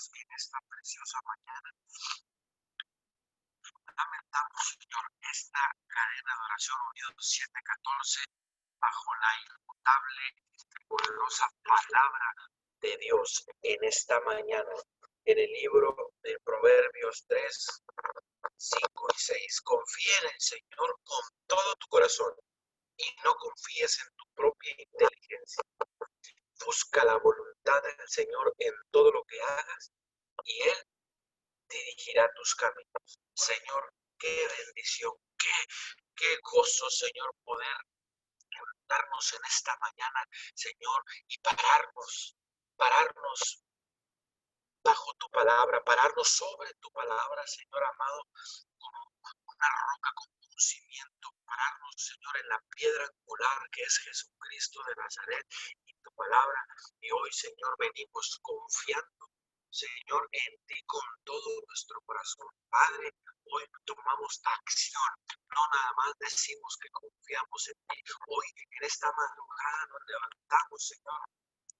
En esta preciosa mañana. Lamentamos, Señor, esta cadena de oración unidos 714 bajo la inmutable y poderosa palabra de Dios en esta mañana. En el libro de Proverbios 3, 5 y 6. Confía en el Señor con todo tu corazón y no confíes en tu propia inteligencia. Busca la voluntad del Señor en todo lo que hagas y Él dirigirá tus caminos. Señor, qué bendición, qué, qué gozo, Señor, poder levantarnos en esta mañana, Señor, y pararnos, pararnos bajo tu palabra, pararnos sobre tu palabra, Señor amado, una roca, como un cimiento, pararnos, Señor, en la piedra angular que es Jesucristo de Nazaret y tu palabra. Y hoy, Señor, venimos confiando, Señor, en ti con todo nuestro corazón. Padre, hoy tomamos acción, no nada más decimos que confiamos en ti. Hoy, en esta madrugada, nos levantamos, Señor,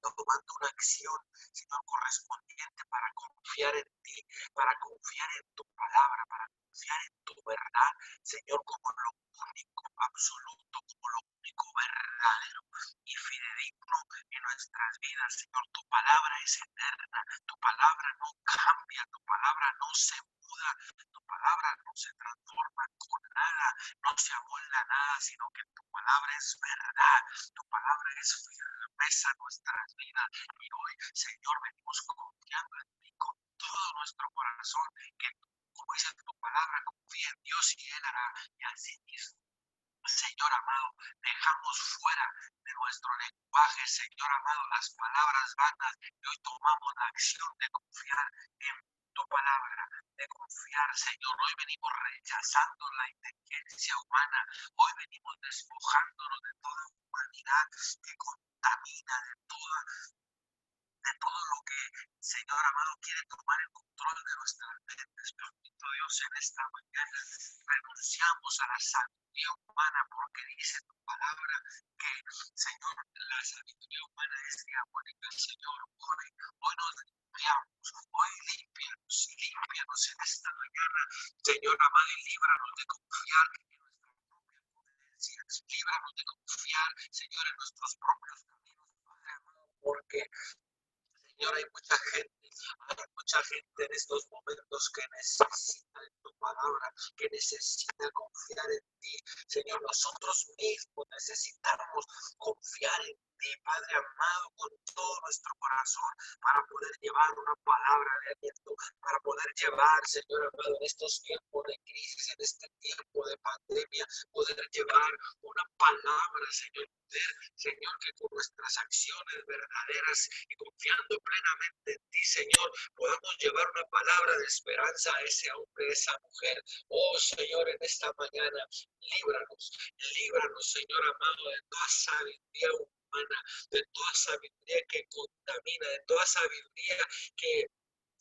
tomando una acción, Señor, correspondiente para confiar en ti, para confiar en tu palabra, para confiar en tu verdad, Señor, como lo único absoluto, como lo único verdadero y fidedigno en nuestras vidas, Señor. Tu palabra es eterna, tu palabra no cambia, tu palabra no se muda, tu palabra no se transforma con nada, no se amolda nada, sino que tu palabra es verdad, tu palabra es firmeza en nuestras vidas. Y hoy, Señor, venimos confiando en ti con todo nuestro corazón, que como dice tu palabra, mismo Señor amado, dejamos fuera de nuestro lenguaje, Señor amado, las palabras vanas y hoy tomamos la acción de confiar en tu palabra, de confiar, Señor. Hoy venimos rechazando la inteligencia humana, hoy venimos despojándonos de toda humanidad que contamina, de toda de todo lo que, Señor amado, quiere tomar el control de nuestras mentes. Bendito Dios, en esta mañana renunciamos a la sabiduría humana porque dice tu palabra que, Señor, la sabiduría humana es diabólica. Señor, hoy, hoy nos limpiamos, hoy limpianos, limpianos en esta mañana. Señor amado, y líbranos de confiar en nuestra propia potencia. Líbranos de confiar, Señor, en nuestros propios caminos, porque Señor, hay mucha gente, hay mucha gente en estos momentos que necesita de tu palabra, que necesita confiar en ti. Señor, nosotros mismos necesitamos confiar en ti, Padre amado, con todo nuestro corazón, para poder llevar una palabra de aliento, para poder llevar, Señor amado, en estos tiempos de crisis, en este tiempo de pandemia, poder llevar una palabra, Señor, Señor, que con nuestras acciones verdaderas y confiando plenamente en ti, Señor, podamos llevar una palabra de esperanza a ese hombre, a esa mujer. Oh, Señor, en esta mañana, líbranos, líbranos, Señor amado, de toda sabiduría humana, de toda sabiduría que contamina, de toda sabiduría que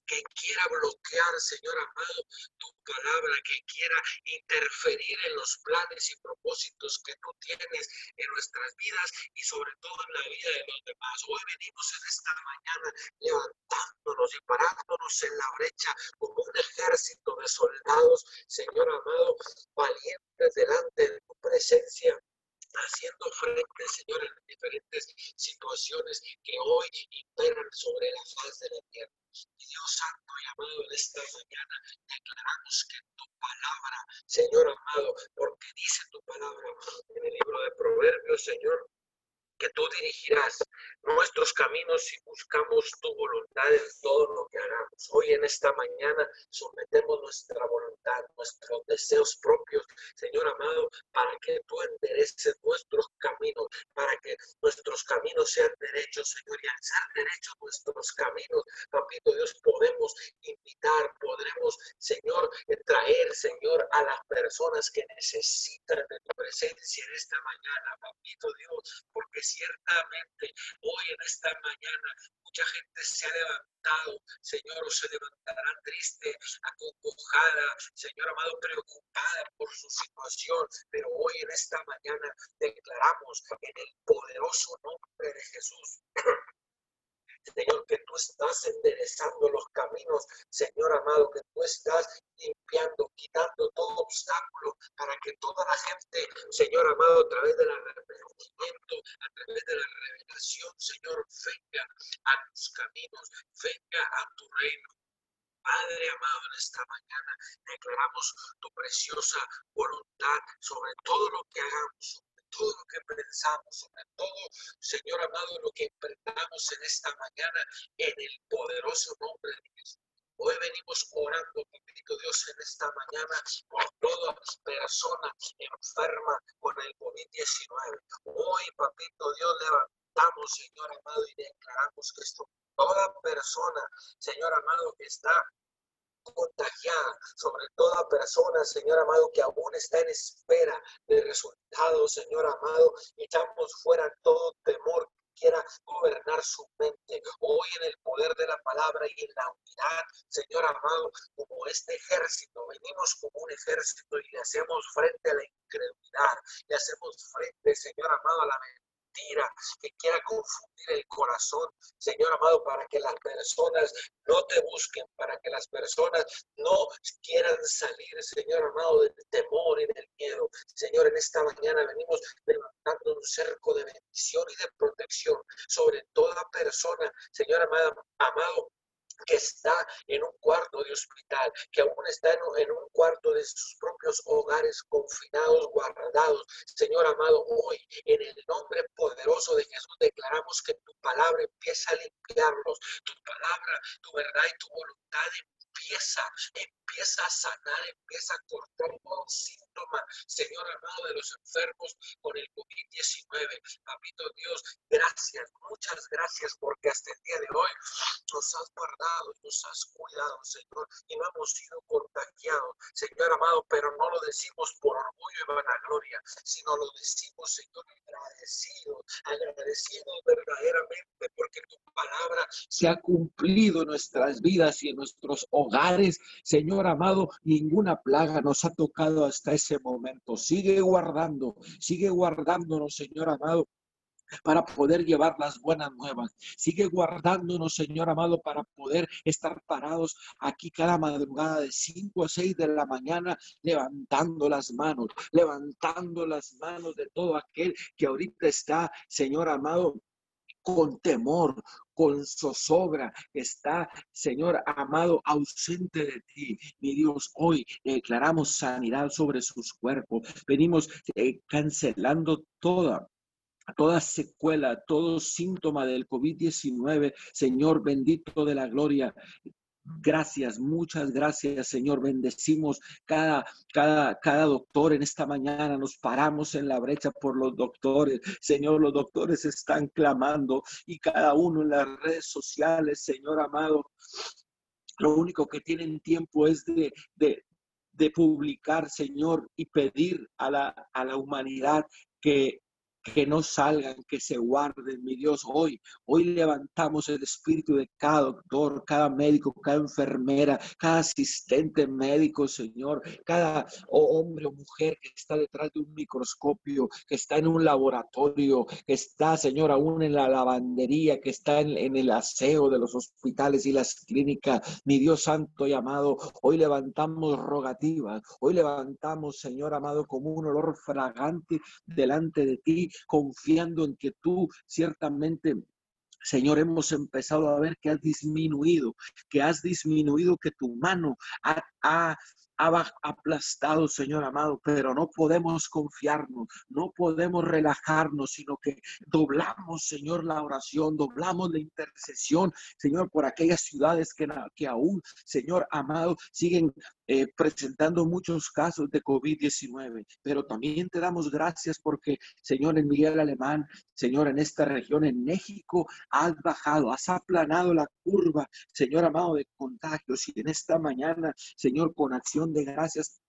que quiera bloquear, Señor amado, tu palabra, que quiera interferir en los planes y propósitos que tú tienes en nuestras vidas y sobre todo en la vida de los demás. Hoy venimos en esta mañana levantándonos y parándonos en la brecha como un ejército de soldados, Señor amado, valientes delante de tu presencia haciendo frente, Señor, en diferentes situaciones que hoy imperan sobre la faz de la tierra. Dios Santo y amado, en esta mañana declaramos que tu palabra, Señor amado, porque dice tu palabra en el libro de Proverbios, Señor, que tú dirigirás nuestros caminos si buscamos tu voluntad en todo lo que hagamos. Hoy en esta mañana sometemos nuestra voluntad, nuestros deseos propios, Señor amado, para que tú endereces nuestros caminos, para que nuestros caminos sean derechos, Señor, y al ser derechos nuestros caminos, papito Dios, podemos invitar, podremos, Señor, traer, Señor, a las personas que necesitan de tu presencia en esta mañana, papito Dios, porque ciertamente hoy en esta mañana mucha gente se ha levantado, Señor, o se levantará triste, acongojada, Señor amado, preocupada por su situación, pero hoy en esta mañana declaramos en el poderoso nombre de Jesús Señor, que tú estás enderezando los caminos. Amado, que tú estás quitando todo obstáculo para que toda la gente, Señor amado, a través del arrepentimiento, a través de la revelación, Señor, venga a tus caminos, venga a tu reino. Padre amado, en esta mañana declaramos tu preciosa voluntad sobre todo lo que hagamos, todo lo que pensamos, sobre todo, Señor amado, lo que emprendamos en esta mañana, en el poderoso nombre de Jesús. Hoy venimos orando, papito Dios, en esta mañana por toda persona enferma con el COVID-19. Hoy, papito Dios, levantamos, Señor amado, y declaramos que esto, toda persona, Señor amado, que está contagiada sobre toda persona, Señor amado, que aún está en espera de resultados, Señor amado. Echamos fuera todo temor quiera gobernar su mente. Hoy en el poder de la palabra y en la unidad, Señor amado, como este ejército, venimos como un ejército y le hacemos frente a la incredulidad, le hacemos frente, Señor amado, a la que quiera confundir el corazón, Señor amado, para que las personas no te busquen, para que las personas no quieran salir, Señor amado, del temor y del miedo. Señor, en esta mañana venimos levantando un cerco de bendición y de protección sobre toda persona, Señor amado, amado que está en un cuarto de hospital, que aún está en un cuarto de sus propios hogares confinados, guardados. Señor amado, hoy en el nombre poderoso de Jesús declaramos que tu palabra empieza a limpiarlos, tu palabra, tu verdad y tu voluntad empieza, empieza a sanar, empieza a cortar síntoma, Señor amado, de los enfermos con el COVID-19. Papito Dios, gracias, muchas gracias, porque hasta el día de hoy nos has guardado, nos has cuidado, Señor, y no hemos sido contagiados, Señor amado, pero no lo decimos por orgullo y vanagloria, sino lo decimos, Señor, agradecidos, agradecidos verdaderamente, porque tu palabra se ha cumplido en nuestras vidas y en nuestros hogares, Señor amado, ninguna plaga nos ha tocado hasta ese momento. Sigue guardando, sigue guardándonos, Señor amado, para poder llevar las buenas nuevas. Sigue guardándonos, Señor amado, para poder estar parados aquí cada madrugada de 5 a 6 de la mañana, levantando las manos, levantando las manos de todo aquel que ahorita está, Señor amado, con temor, con zozobra, está, Señor amado, ausente de ti. Mi Dios, hoy declaramos sanidad sobre sus cuerpos. Venimos eh, cancelando toda toda secuela, todo síntoma del COVID-19, Señor bendito de la gloria, Gracias, muchas gracias, Señor. Bendecimos cada, cada, cada doctor en esta mañana. Nos paramos en la brecha por los doctores. Señor, los doctores están clamando y cada uno en las redes sociales, Señor amado. Lo único que tienen tiempo es de, de, de publicar, Señor, y pedir a la, a la humanidad que que no salgan, que se guarden, mi Dios. Hoy, hoy levantamos el espíritu de cada doctor, cada médico, cada enfermera, cada asistente médico, Señor, cada hombre o mujer que está detrás de un microscopio, que está en un laboratorio, que está, Señor, aún en la lavandería, que está en, el aseo de los hospitales y las clínicas. Mi Dios santo y amado, hoy levantamos rogativas, hoy levantamos, Señor amado, como un olor fragante delante de ti confiando en que tú ciertamente Señor, hemos empezado a ver que has disminuido, que has disminuido, que tu mano ha, ha, aplastado, Señor amado, pero no podemos confiarnos, no podemos relajarnos, sino que doblamos, Señor, la oración, doblamos la intercesión, Señor, por aquellas ciudades que, que aún, Señor amado, siguen eh, presentando muchos casos de COVID-19, pero también te damos gracias porque, Señor, en Miguel Alemán, Señor, en esta región, en México, has bajado, has aplanado la curva, Señor amado, de contagios. Y en esta mañana, Señor, con acción de gracias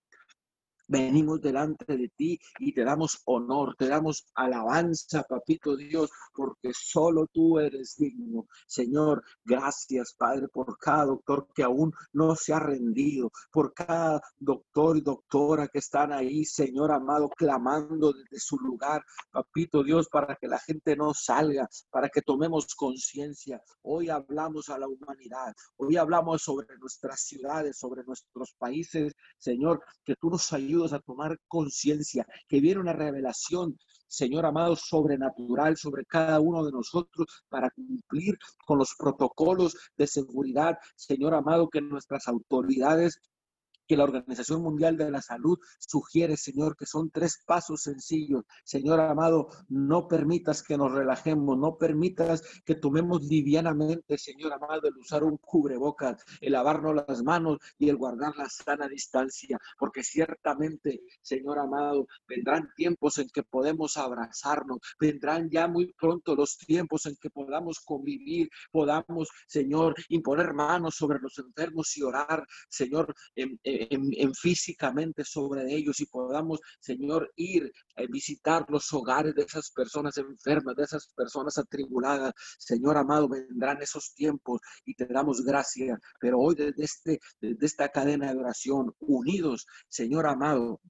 Venimos delante de ti y te damos honor, te damos alabanza, papito Dios, porque solo tú eres digno. Señor, gracias, Padre, por cada doctor que aún no se ha rendido, por cada doctor y doctora que están ahí, Señor amado, clamando desde su lugar, papito Dios, para que la gente no salga, para que tomemos conciencia. Hoy hablamos a la humanidad, hoy hablamos sobre nuestras ciudades, sobre nuestros países, Señor, que tú nos ayudes a tomar conciencia, que viene una revelación, Señor amado, sobrenatural sobre cada uno de nosotros para cumplir con los protocolos de seguridad, Señor amado, que nuestras autoridades que la Organización Mundial de la Salud sugiere, Señor, que son tres pasos sencillos. Señor amado, no permitas que nos relajemos, no permitas que tomemos livianamente, Señor amado, el usar un cubrebocas, el lavarnos las manos y el guardar la sana distancia, porque ciertamente, Señor amado, vendrán tiempos en que podemos abrazarnos, vendrán ya muy pronto los tiempos en que podamos convivir, podamos, Señor, imponer manos sobre los enfermos y orar, Señor, en, en, físicamente sobre ellos y podamos, Señor, ir a visitar los hogares de esas personas enfermas, de esas personas atribuladas. Señor amado, vendrán esos tiempos y te damos gracias. Pero hoy desde, este, desde esta cadena de oración, unidos, Señor amado,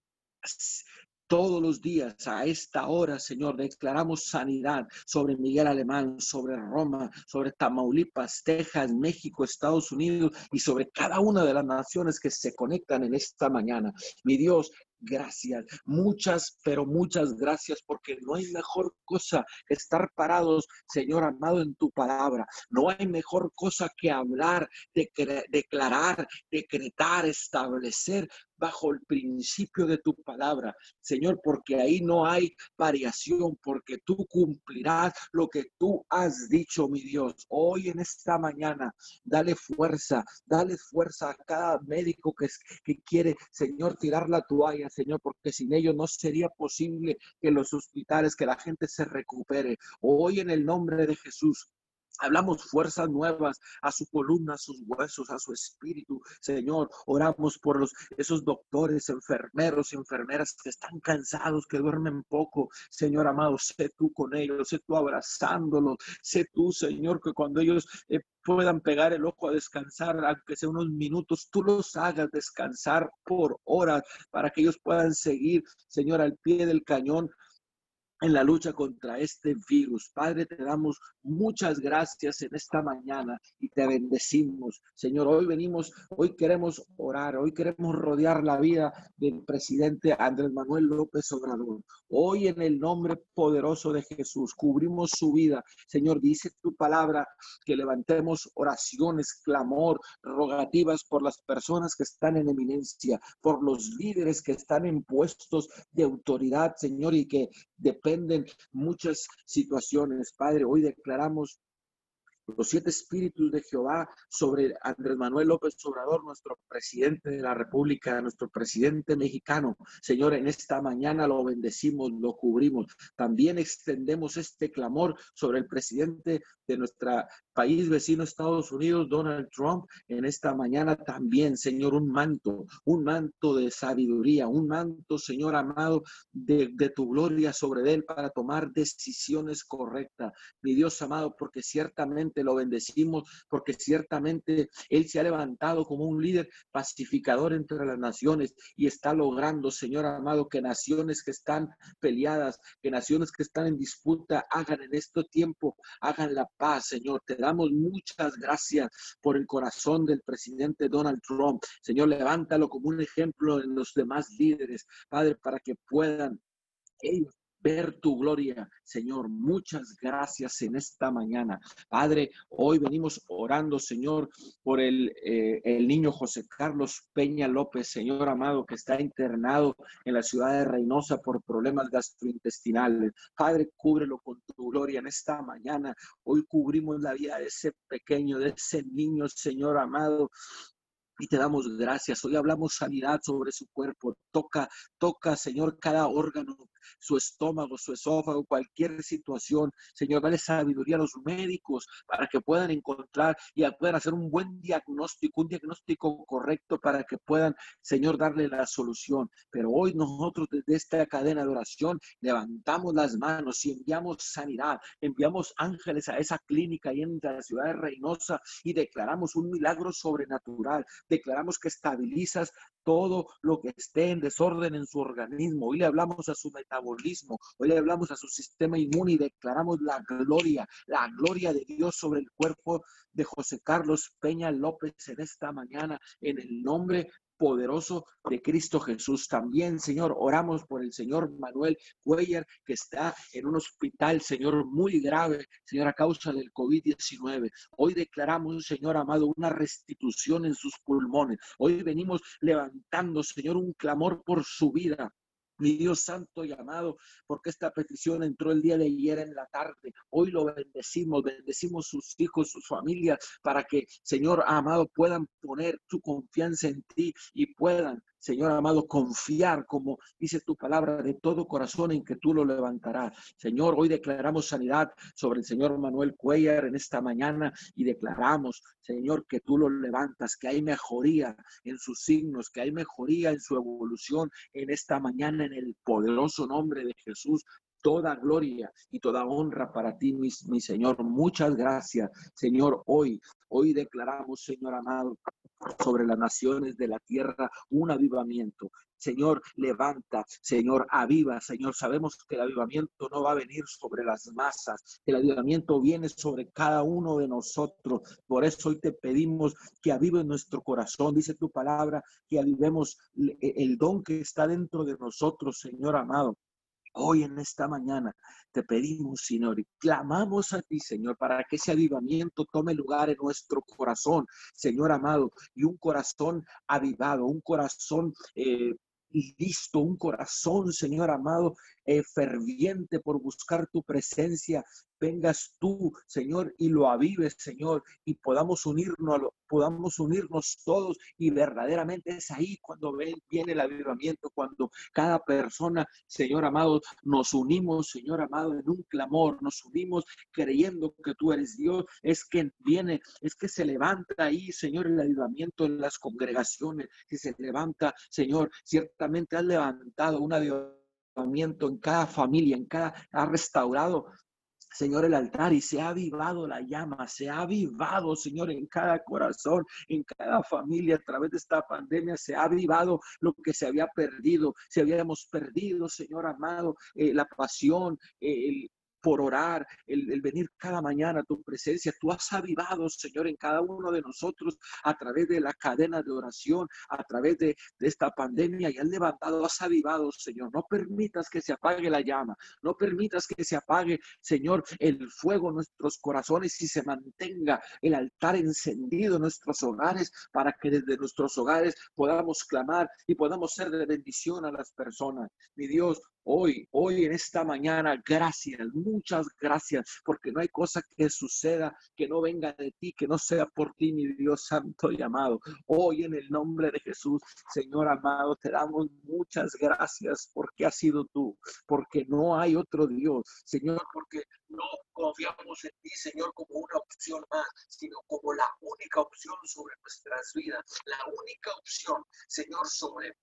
todos los días a esta hora, Señor, declaramos sanidad sobre Miguel Alemán, sobre Roma, sobre Tamaulipas, Texas, México, Estados Unidos y sobre cada una de las naciones que se conectan en esta mañana. Mi Dios, gracias. Muchas, pero muchas gracias porque no hay mejor cosa que estar parados, Señor amado, en tu palabra. No hay mejor cosa que hablar, declarar, decretar, establecer bajo el principio de tu palabra, Señor, porque ahí no hay variación, porque tú cumplirás lo que tú has dicho, mi Dios. Hoy en esta mañana, dale fuerza, dale fuerza a cada médico que, que quiere, Señor, tirar la toalla, Señor, porque sin ello no sería posible que los hospitales, que la gente se recupere. Hoy en el nombre de Jesús, Hablamos fuerzas nuevas a su columna, a sus huesos, a su espíritu. Señor, oramos por los, esos doctores, enfermeros enfermeras que están cansados, que duermen poco. Señor amado, sé tú con ellos, sé tú abrazándolos. Sé tú, Señor, que cuando ellos eh, puedan pegar el ojo a descansar, aunque sea unos minutos, tú los hagas descansar por horas para que ellos puedan seguir, Señor, al pie del cañón en la lucha contra este virus. Padre, te damos muchas gracias en esta mañana y te bendecimos. Señor, hoy venimos, hoy queremos orar, hoy queremos rodear la vida del presidente Andrés Manuel López Obrador. Hoy en el nombre poderoso de Jesús, cubrimos su vida. Señor, dice tu palabra que levantemos oraciones, clamor, rogativas por las personas que están en eminencia, por los líderes que están en puestos de autoridad, Señor, y que dependen muchas situaciones. Padre, hoy declaramos los siete espíritus de Jehová sobre Andrés Manuel López Obrador, nuestro presidente de la República, nuestro presidente mexicano. Señor, en esta mañana lo bendecimos, lo cubrimos. También extendemos este clamor sobre el presidente de nuestro país vecino Estados Unidos, Donald Trump, en esta mañana también, Señor, un manto, un manto de sabiduría, un manto, Señor amado, de, tu gloria sobre él para tomar decisiones correctas. Mi Dios amado, porque ciertamente lo bendecimos, porque ciertamente Él se ha levantado como un líder pacificador entre las naciones y está logrando, Señor amado, que naciones que están peleadas, que naciones que están en disputa, hagan en este tiempo, hagan la paz, Señor. Te damos muchas gracias por el corazón del presidente Donald Trump. Señor, levántalo como un ejemplo en los demás líderes, Padre, para que puedan ellos ver tu gloria. Señor, muchas gracias en esta mañana. Padre, hoy venimos orando, Señor, por el, eh, el niño José Carlos Peña López, Señor amado, que está internado en la ciudad de Reynosa por problemas gastrointestinales. Padre, cúbrelo con tu gloria en esta mañana. Hoy cubrimos la vida de ese pequeño, de ese niño, Señor amado y te damos gracias. Hoy hablamos sanidad sobre su cuerpo. Toca, toca, Señor, cada órgano, su estómago, su esófago, cualquier situación. Señor, dale sabiduría a los médicos para que puedan encontrar y puedan hacer un buen diagnóstico, un diagnóstico correcto para que puedan, Señor, darle la solución. Pero hoy nosotros desde esta cadena de oración levantamos las manos y enviamos sanidad, enviamos ángeles a esa clínica ahí en la ciudad de Reynosa y declaramos un milagro sobrenatural declaramos que estabilizas todo lo que esté en desorden en su organismo. Hoy le hablamos a su metabolismo, hoy le hablamos a su sistema inmune y declaramos la gloria, la gloria de Dios sobre el cuerpo de José Carlos Peña López en esta mañana, en el nombre poderoso de Cristo Jesús. También, Señor, oramos por el Señor Manuel Cuellar, que está en un hospital, Señor, muy grave, Señor, a causa del COVID-19. Hoy declaramos, Señor amado, una restitución en sus pulmones. Hoy venimos levantando, Señor, un clamor por su vida mi Dios santo y amado, porque esta petición entró el día de ayer en la tarde. Hoy lo bendecimos, bendecimos sus hijos, sus familias, para que, Señor amado, puedan poner su confianza en ti y puedan Señor amado, confiar, como dice tu palabra, de todo corazón en que tú lo levantarás. Señor, hoy declaramos sanidad sobre el Señor Manuel Cuellar en esta mañana y declaramos, Señor, que tú lo levantas, que hay mejoría en sus signos, que hay mejoría en su evolución en esta mañana en el poderoso nombre de Jesús toda gloria y toda honra para ti, mi, mi, Señor. Muchas gracias, Señor. Hoy, hoy declaramos, Señor amado, sobre las naciones de la tierra un avivamiento. Señor, levanta, Señor, aviva, Señor. Sabemos que el avivamiento no va a venir sobre las masas, el avivamiento viene sobre cada uno de nosotros. Por eso hoy te pedimos que avive nuestro corazón. Dice tu palabra, que avivemos el don que está dentro de nosotros, Señor amado. Hoy en esta mañana te pedimos, Señor, y clamamos a ti, Señor, para que ese avivamiento tome lugar en nuestro corazón, Señor amado, y un corazón avivado, un corazón eh, listo, un corazón, Señor amado, eh, ferviente por buscar tu presencia, vengas tú, Señor, y lo avives, Señor, y podamos unirnos, podamos unirnos todos y verdaderamente es ahí cuando viene el avivamiento, cuando cada persona, Señor amado, nos unimos, Señor amado, en un clamor, nos unimos creyendo que tú eres Dios, es que viene, es que se levanta ahí, Señor, el avivamiento en las congregaciones, que se levanta, Señor, ciertamente has levantado un avivamiento en cada familia, en cada, ha restaurado Señor, el altar y se ha avivado la llama, se ha avivado, Señor, en cada corazón, en cada familia a través de esta pandemia, se ha avivado lo que se había perdido, se habíamos perdido, Señor amado, eh, la pasión, eh, el, por orar, el, venir cada mañana a tu presencia. Tú has avivado, Señor, en cada uno de nosotros a través de la cadena de oración, a través de, de esta pandemia y has levantado, has avivado, Señor. No permitas que se apague la llama, no permitas que se apague, Señor, el fuego en nuestros corazones y se mantenga el altar encendido en nuestros hogares para que desde nuestros hogares podamos clamar y podamos ser de bendición a las personas. Mi Dios, Hoy, hoy en esta mañana, gracias, muchas gracias, porque no hay cosa que suceda que no venga de ti, que no sea por ti, mi Dios santo y amado. Hoy en el nombre de Jesús, Señor amado, te damos muchas gracias porque has sido tú, porque no hay otro Dios, Señor, porque no confiamos en ti, Señor, como una opción más, sino como la única opción sobre nuestras vidas, la única opción, Señor, sobre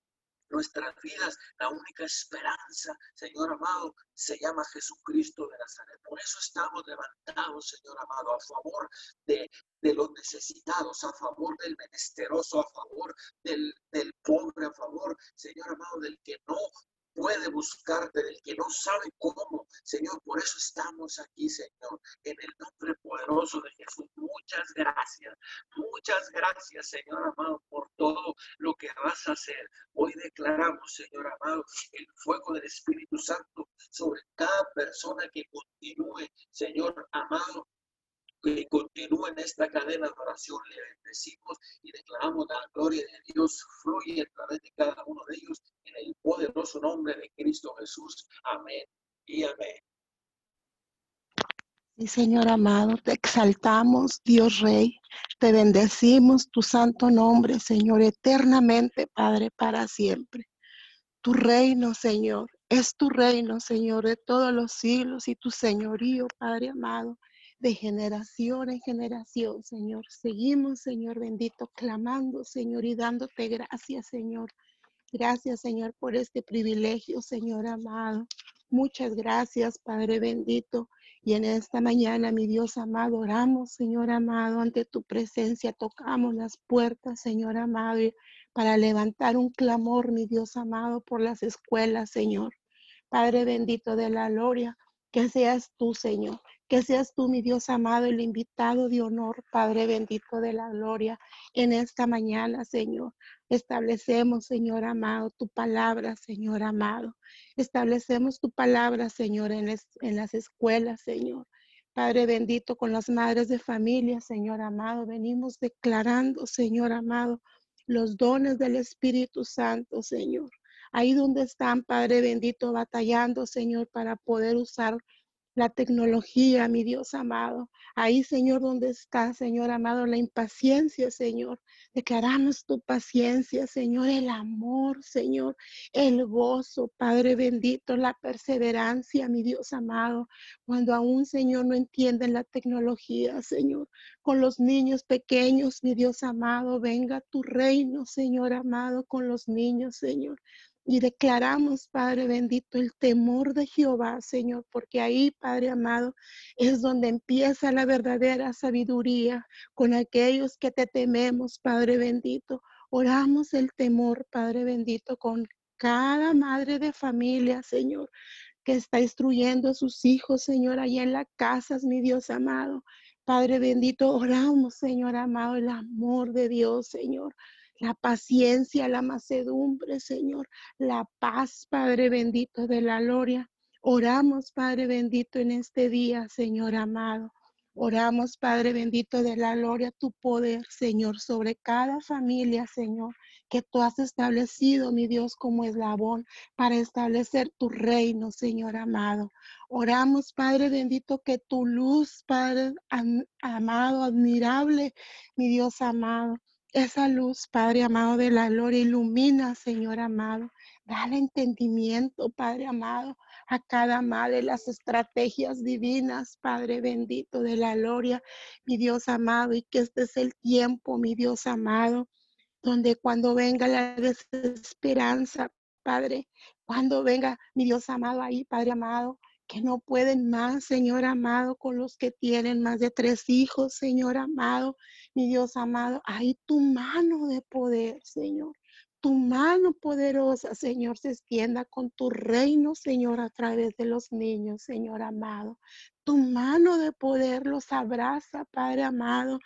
nuestras vidas, la única esperanza, Señor amado, se llama Jesucristo de Nazaret. Por eso estamos levantados, Señor amado, a favor de, los necesitados, a favor del menesteroso, a favor del, del pobre, a favor, Señor amado, del que no puede buscarte, del que no sabe cómo. Señor, por eso estamos aquí, Señor, en el nombre poderoso de Jesús. Muchas gracias, muchas gracias, Señor amado, por todo lo que vas a hacer. Hoy declaramos, Señor amado, el fuego del Espíritu Santo sobre cada persona que continúe, Señor amado, que continúe en esta cadena de oración. Le bendecimos y declaramos la gloria de Dios fluye a través de cada uno de ellos en el poderoso nombre de Cristo Jesús. Amén y amén. Y Señor amado, te exaltamos, Dios Rey, te bendecimos tu santo nombre, Señor, eternamente, Padre, para siempre. Tu reino, Señor, es tu reino, Señor, de todos los siglos y tu señorío, Padre amado, de generación en generación, Señor. Seguimos, Señor bendito, clamando, Señor, y dándote gracias, Señor. Gracias, Señor, por este privilegio, Señor amado. Muchas gracias, Padre bendito. Y en esta mañana, mi Dios amado, oramos, Señor amado, ante tu presencia, tocamos las puertas, Señor amado, para levantar un clamor, mi Dios amado, por las escuelas, Señor. Padre bendito de la gloria, que seas tú, Señor, que seas tú, mi Dios amado, el invitado de honor, Padre bendito de la gloria, en esta mañana, Señor. Establecemos, Señor amado, tu palabra, Señor amado. Establecemos tu palabra, Señor, en, las escuelas, Señor. Padre bendito, con las madres de familia, Señor amado, venimos declarando, Señor amado, los dones del Espíritu Santo, Señor. Ahí donde están, Padre bendito, batallando, Señor, para poder usar la tecnología, mi Dios amado. Ahí, Señor, donde está, Señor amado, la impaciencia, Señor. Declaramos tu paciencia, Señor, el amor, Señor, el gozo, Padre bendito, la perseverancia, mi Dios amado. Cuando aún, Señor, no entienden la tecnología, Señor. Con los niños pequeños, mi Dios amado, venga tu reino, Señor amado, con los niños, Señor. Y declaramos, Padre bendito, el temor de Jehová, Señor, porque ahí, Padre amado, es donde empieza la verdadera sabiduría con aquellos que te tememos, Padre bendito. Oramos el temor, Padre bendito, con cada madre de familia, Señor, que está instruyendo a sus hijos, Señor, allá en las casas, mi Dios amado. Padre bendito, oramos, Señor amado, el amor de Dios, Señor la paciencia, la macedumbre, Señor, la paz, Padre bendito de la gloria. Oramos, Padre bendito, en este día, Señor amado. Oramos, Padre bendito de la gloria, tu poder, Señor, sobre cada familia, Señor, que tú has establecido, mi Dios, como eslabón para establecer tu reino, Señor amado. Oramos, Padre bendito, que tu luz, Padre amado, admirable, mi Dios amado, esa luz, Padre amado de la gloria, ilumina, Señor amado. Dale entendimiento, Padre amado, a cada madre las estrategias divinas, Padre bendito de la gloria, mi Dios amado, y que este es el tiempo, mi Dios amado, donde cuando venga la desesperanza, Padre, cuando venga mi Dios amado ahí, Padre amado, que no pueden más, Señor amado, con los que tienen más de tres hijos, Señor amado, mi Dios amado, hay tu mano de poder, Señor. Tu mano poderosa, Señor, se extienda con tu reino, Señor, a través de los niños, Señor amado. Tu mano de poder los abraza, Padre amado,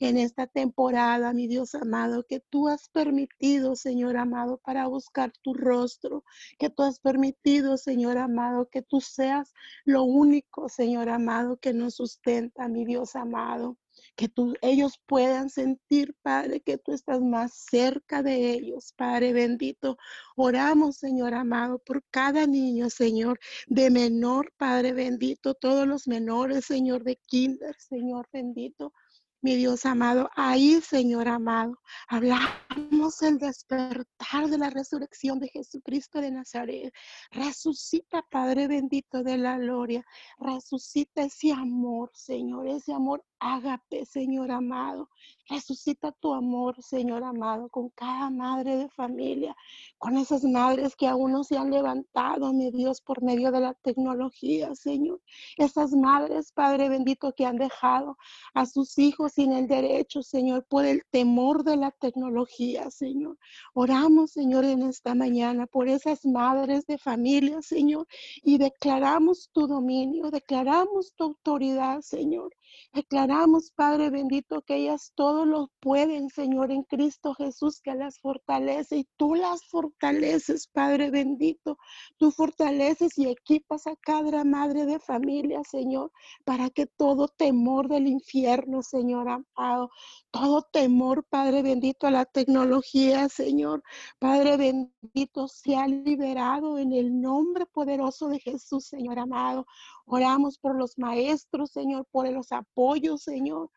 en esta temporada, mi Dios amado, que tú has permitido, Señor amado, para buscar tu rostro, que tú has permitido, Señor amado, que tú seas lo único, Señor amado, que nos sustenta, mi Dios amado que tú, ellos puedan sentir, Padre, que tú estás más cerca de ellos, Padre bendito. Oramos, Señor amado, por cada niño, Señor, de menor, Padre bendito, todos los menores, Señor, de kinder, Señor bendito mi Dios amado. Ahí, Señor amado, hablamos el despertar de la resurrección de Jesucristo de Nazaret. Resucita, Padre bendito de la gloria. Resucita ese amor, Señor, ese amor ágape, Señor amado. Resucita tu amor, Señor amado, con cada madre de familia, con esas madres que aún no se han levantado, mi Dios, por medio de la tecnología, Señor. Esas madres, Padre bendito, que han dejado a sus hijos sin el derecho, Señor, por el temor de la tecnología, Señor. Oramos, Señor, en esta mañana por esas madres de familia, Señor, y declaramos tu dominio, declaramos tu autoridad, Señor. Declaramos, Padre bendito, que ellas todo lo pueden, Señor, en Cristo Jesús, que las fortalece y tú las fortaleces, Padre bendito. Tú fortaleces y equipas a cada madre de familia, Señor, para que todo temor del infierno, Señor amado, todo temor, Padre bendito, a la tecnología, Señor, Padre bendito, sea liberado en el nombre poderoso de Jesús, Señor amado. Oramos por los maestros, Señor, por los apoyos, Señor.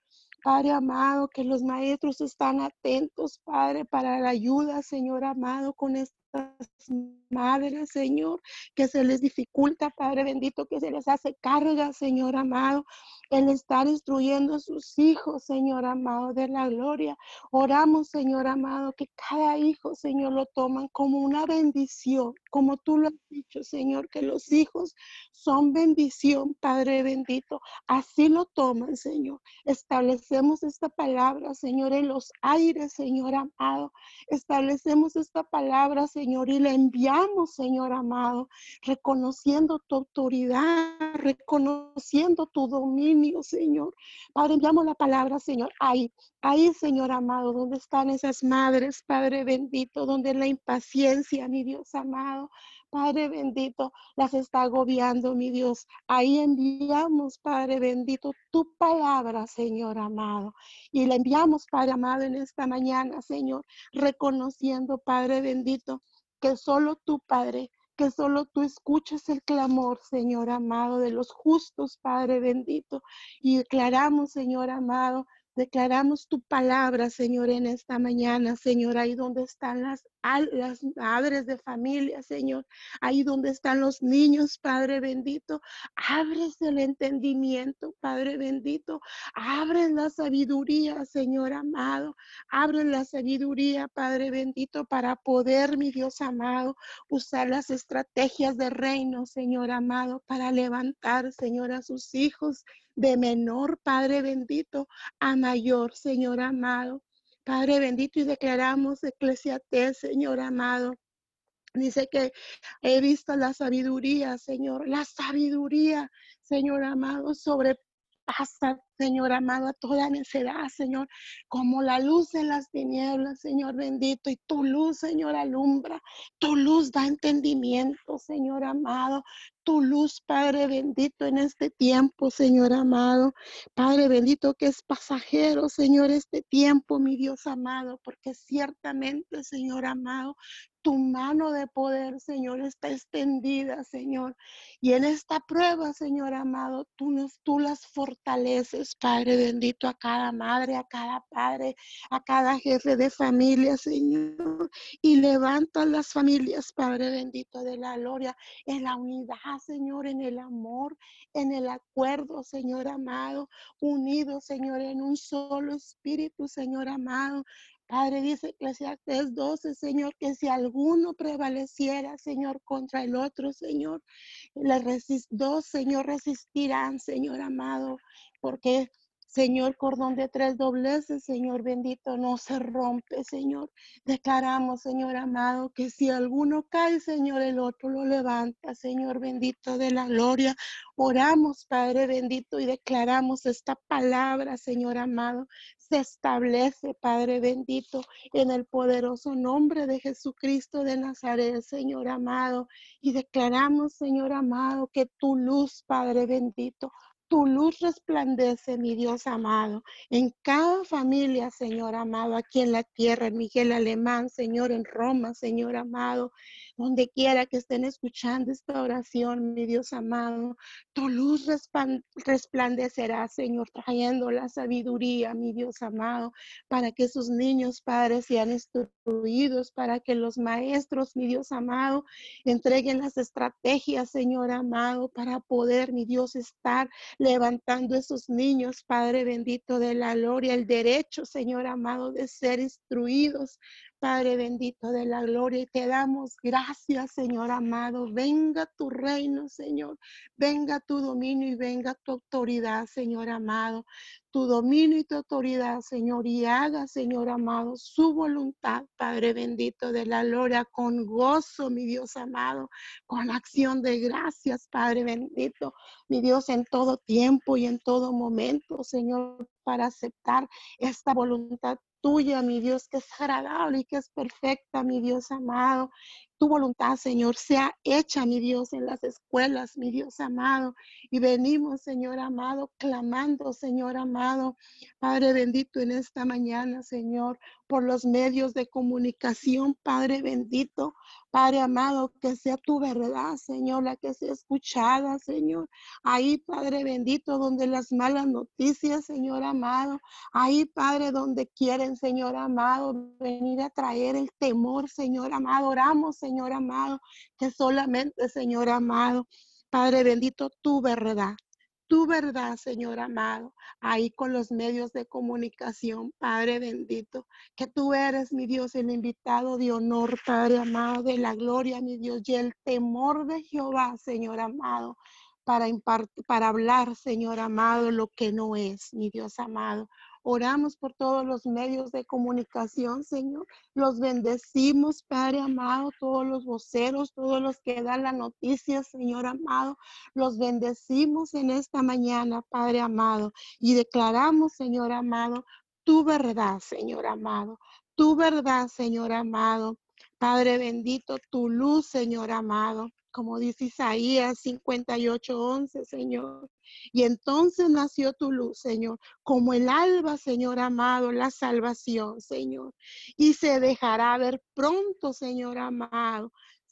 Padre amado, que los maestros están atentos, Padre, para la ayuda, Señor amado, con estas madres, Señor, que se les dificulta, Padre bendito, que se les hace carga, Señor amado, el estar instruyendo a sus hijos, Señor amado, de la gloria. Oramos, Señor amado, que cada hijo, Señor, lo toman como una bendición, como tú lo has dicho, Señor, que los hijos son bendición, Padre bendito. Así lo toman, Señor. Establecemos esta palabra, Señor, en los aires, Señor amado. Establecemos esta palabra, Señor, y la enviamos, Señor amado, reconociendo tu autoridad, reconociendo tu dominio Señor. Padre, enviamos la palabra, Señor, ahí, ahí, Señor amado, donde están esas madres, Padre bendito, donde la impaciencia, mi Dios amado, Padre bendito, las está agobiando, mi Dios. Ahí enviamos, Padre bendito, tu palabra, Señor amado. Y la enviamos, Padre amado, en esta mañana, Señor, reconociendo, Padre bendito, que solo tu Padre que solo tú escuches el clamor, Señor amado, de los justos, Padre bendito. Y declaramos, Señor amado, declaramos tu palabra, Señor, en esta mañana, Señor, ahí donde están las las madres de familia, Señor, ahí donde están los niños, Padre bendito, abres el entendimiento, Padre bendito, abres la sabiduría, Señor amado, abres la sabiduría, Padre bendito, para poder, mi Dios amado, usar las estrategias de reino, Señor amado, para levantar, Señor, a sus hijos de menor, Padre bendito, a mayor, Señor amado. Padre bendito, y declaramos Eclesiastés, Señor amado. Dice que he visto la sabiduría, Señor, la sabiduría, Señor amado, sobrepasa, Señor amado, a toda necedad, Señor, como la luz de las tinieblas, Señor bendito, y tu luz, Señor, alumbra, tu luz da entendimiento, Señor amado, tu luz, Padre bendito, en este tiempo, Señor amado, Padre bendito, que es pasajero, Señor, este tiempo, mi Dios amado, porque ciertamente, Señor amado, tu mano de poder, Señor, está extendida, Señor. Y en esta prueba, Señor amado, tú, nos, tú las fortaleces, Padre bendito, a cada madre, a cada padre, a cada jefe de familia, Señor. Y levanta las familias, Padre bendito, de la gloria, en la unidad, Señor, en el amor, en el acuerdo, Señor amado, unidos, Señor, en un solo espíritu, Señor amado. Padre, dice Eclesiastes 12, Señor, que si alguno prevaleciera, Señor, contra el otro, Señor, le dos, Señor, resistirán, Señor amado porque Señor, cordón de tres dobleces, Señor bendito, no se rompe, Señor. Declaramos, Señor amado, que si alguno cae, Señor, el otro lo levanta, Señor bendito de la gloria. Oramos, Padre bendito, y declaramos esta palabra, Señor amado, se establece, Padre bendito, en el poderoso nombre de Jesucristo de Nazaret, Señor amado. Y declaramos, Señor amado, que tu luz, Padre bendito, tu luz resplandece, mi Dios amado, en cada familia, Señor amado, aquí en la tierra, en Miguel Alemán, Señor, en Roma, Señor amado, donde quiera que estén escuchando esta oración, mi Dios amado, tu luz resplandecerá, Señor, trayendo la sabiduría, mi Dios amado, para que sus niños, padres, sean instruidos, para que los maestros, mi Dios amado, entreguen las estrategias, Señor amado, para poder, mi Dios, estar levantando esos niños, Padre bendito de la gloria, el derecho, Señor amado, de ser instruidos, Padre bendito de la gloria, y te damos gracias, Señor amado. Venga tu reino, Señor. Venga tu dominio y venga tu autoridad, Señor amado. Tu dominio y tu autoridad, Señor, y haga, Señor amado, su voluntad, Padre bendito de la gloria, con gozo, mi Dios amado, con acción de gracias, Padre bendito, mi Dios, en todo tiempo y en todo momento, Señor, para aceptar esta voluntad tuya, mi Dios, que es agradable y que es perfecta, mi Dios amado. Tu voluntad, Señor, sea hecha, mi Dios, en las escuelas, mi Dios amado. Y venimos, Señor amado, clamando, Señor amado, Padre bendito, en esta mañana, Señor, por los medios de comunicación, Padre bendito, Padre amado, que sea tu verdad, Señor, la que sea escuchada, Señor. Ahí, Padre bendito, donde las malas noticias, Señor amado, ahí, Padre, donde quieren, Señor amado, venir a traer el temor, Señor amado. Oramos, Señor amado, que solamente, Señor amado, Padre bendito, tu verdad, tu verdad, Señor amado, ahí con los medios de comunicación, Padre bendito, que tú eres, mi Dios, el invitado de honor, Padre amado, de la gloria, mi Dios, y el temor de Jehová, Señor amado, para, para hablar, Señor amado, lo que no es, mi Dios amado. Oramos por todos los medios de comunicación, Señor. Los bendecimos, Padre amado, todos los voceros, todos los que dan la noticia, Señor amado. Los bendecimos en esta mañana, Padre amado. Y declaramos, Señor amado, tu verdad, Señor amado. Tu verdad, Señor amado. Padre bendito, tu luz, Señor amado como dice Isaías 58, 11, Señor. Y entonces nació tu luz, Señor, como el alba, Señor amado, la salvación, Señor. Y se dejará ver pronto, Señor amado.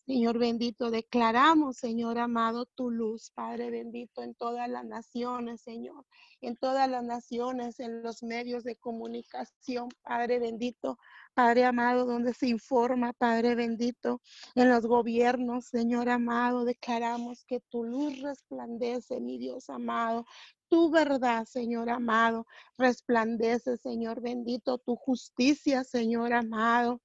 Señor bendito, declaramos, Señor amado, tu luz, Padre bendito, en todas las naciones, Señor, en todas las naciones, en los medios de comunicación, Padre bendito, Padre amado, donde se informa, Padre bendito, en los gobiernos, Señor amado, declaramos que tu luz resplandece, mi Dios amado, tu verdad, Señor amado, resplandece, Señor bendito, tu justicia, Señor amado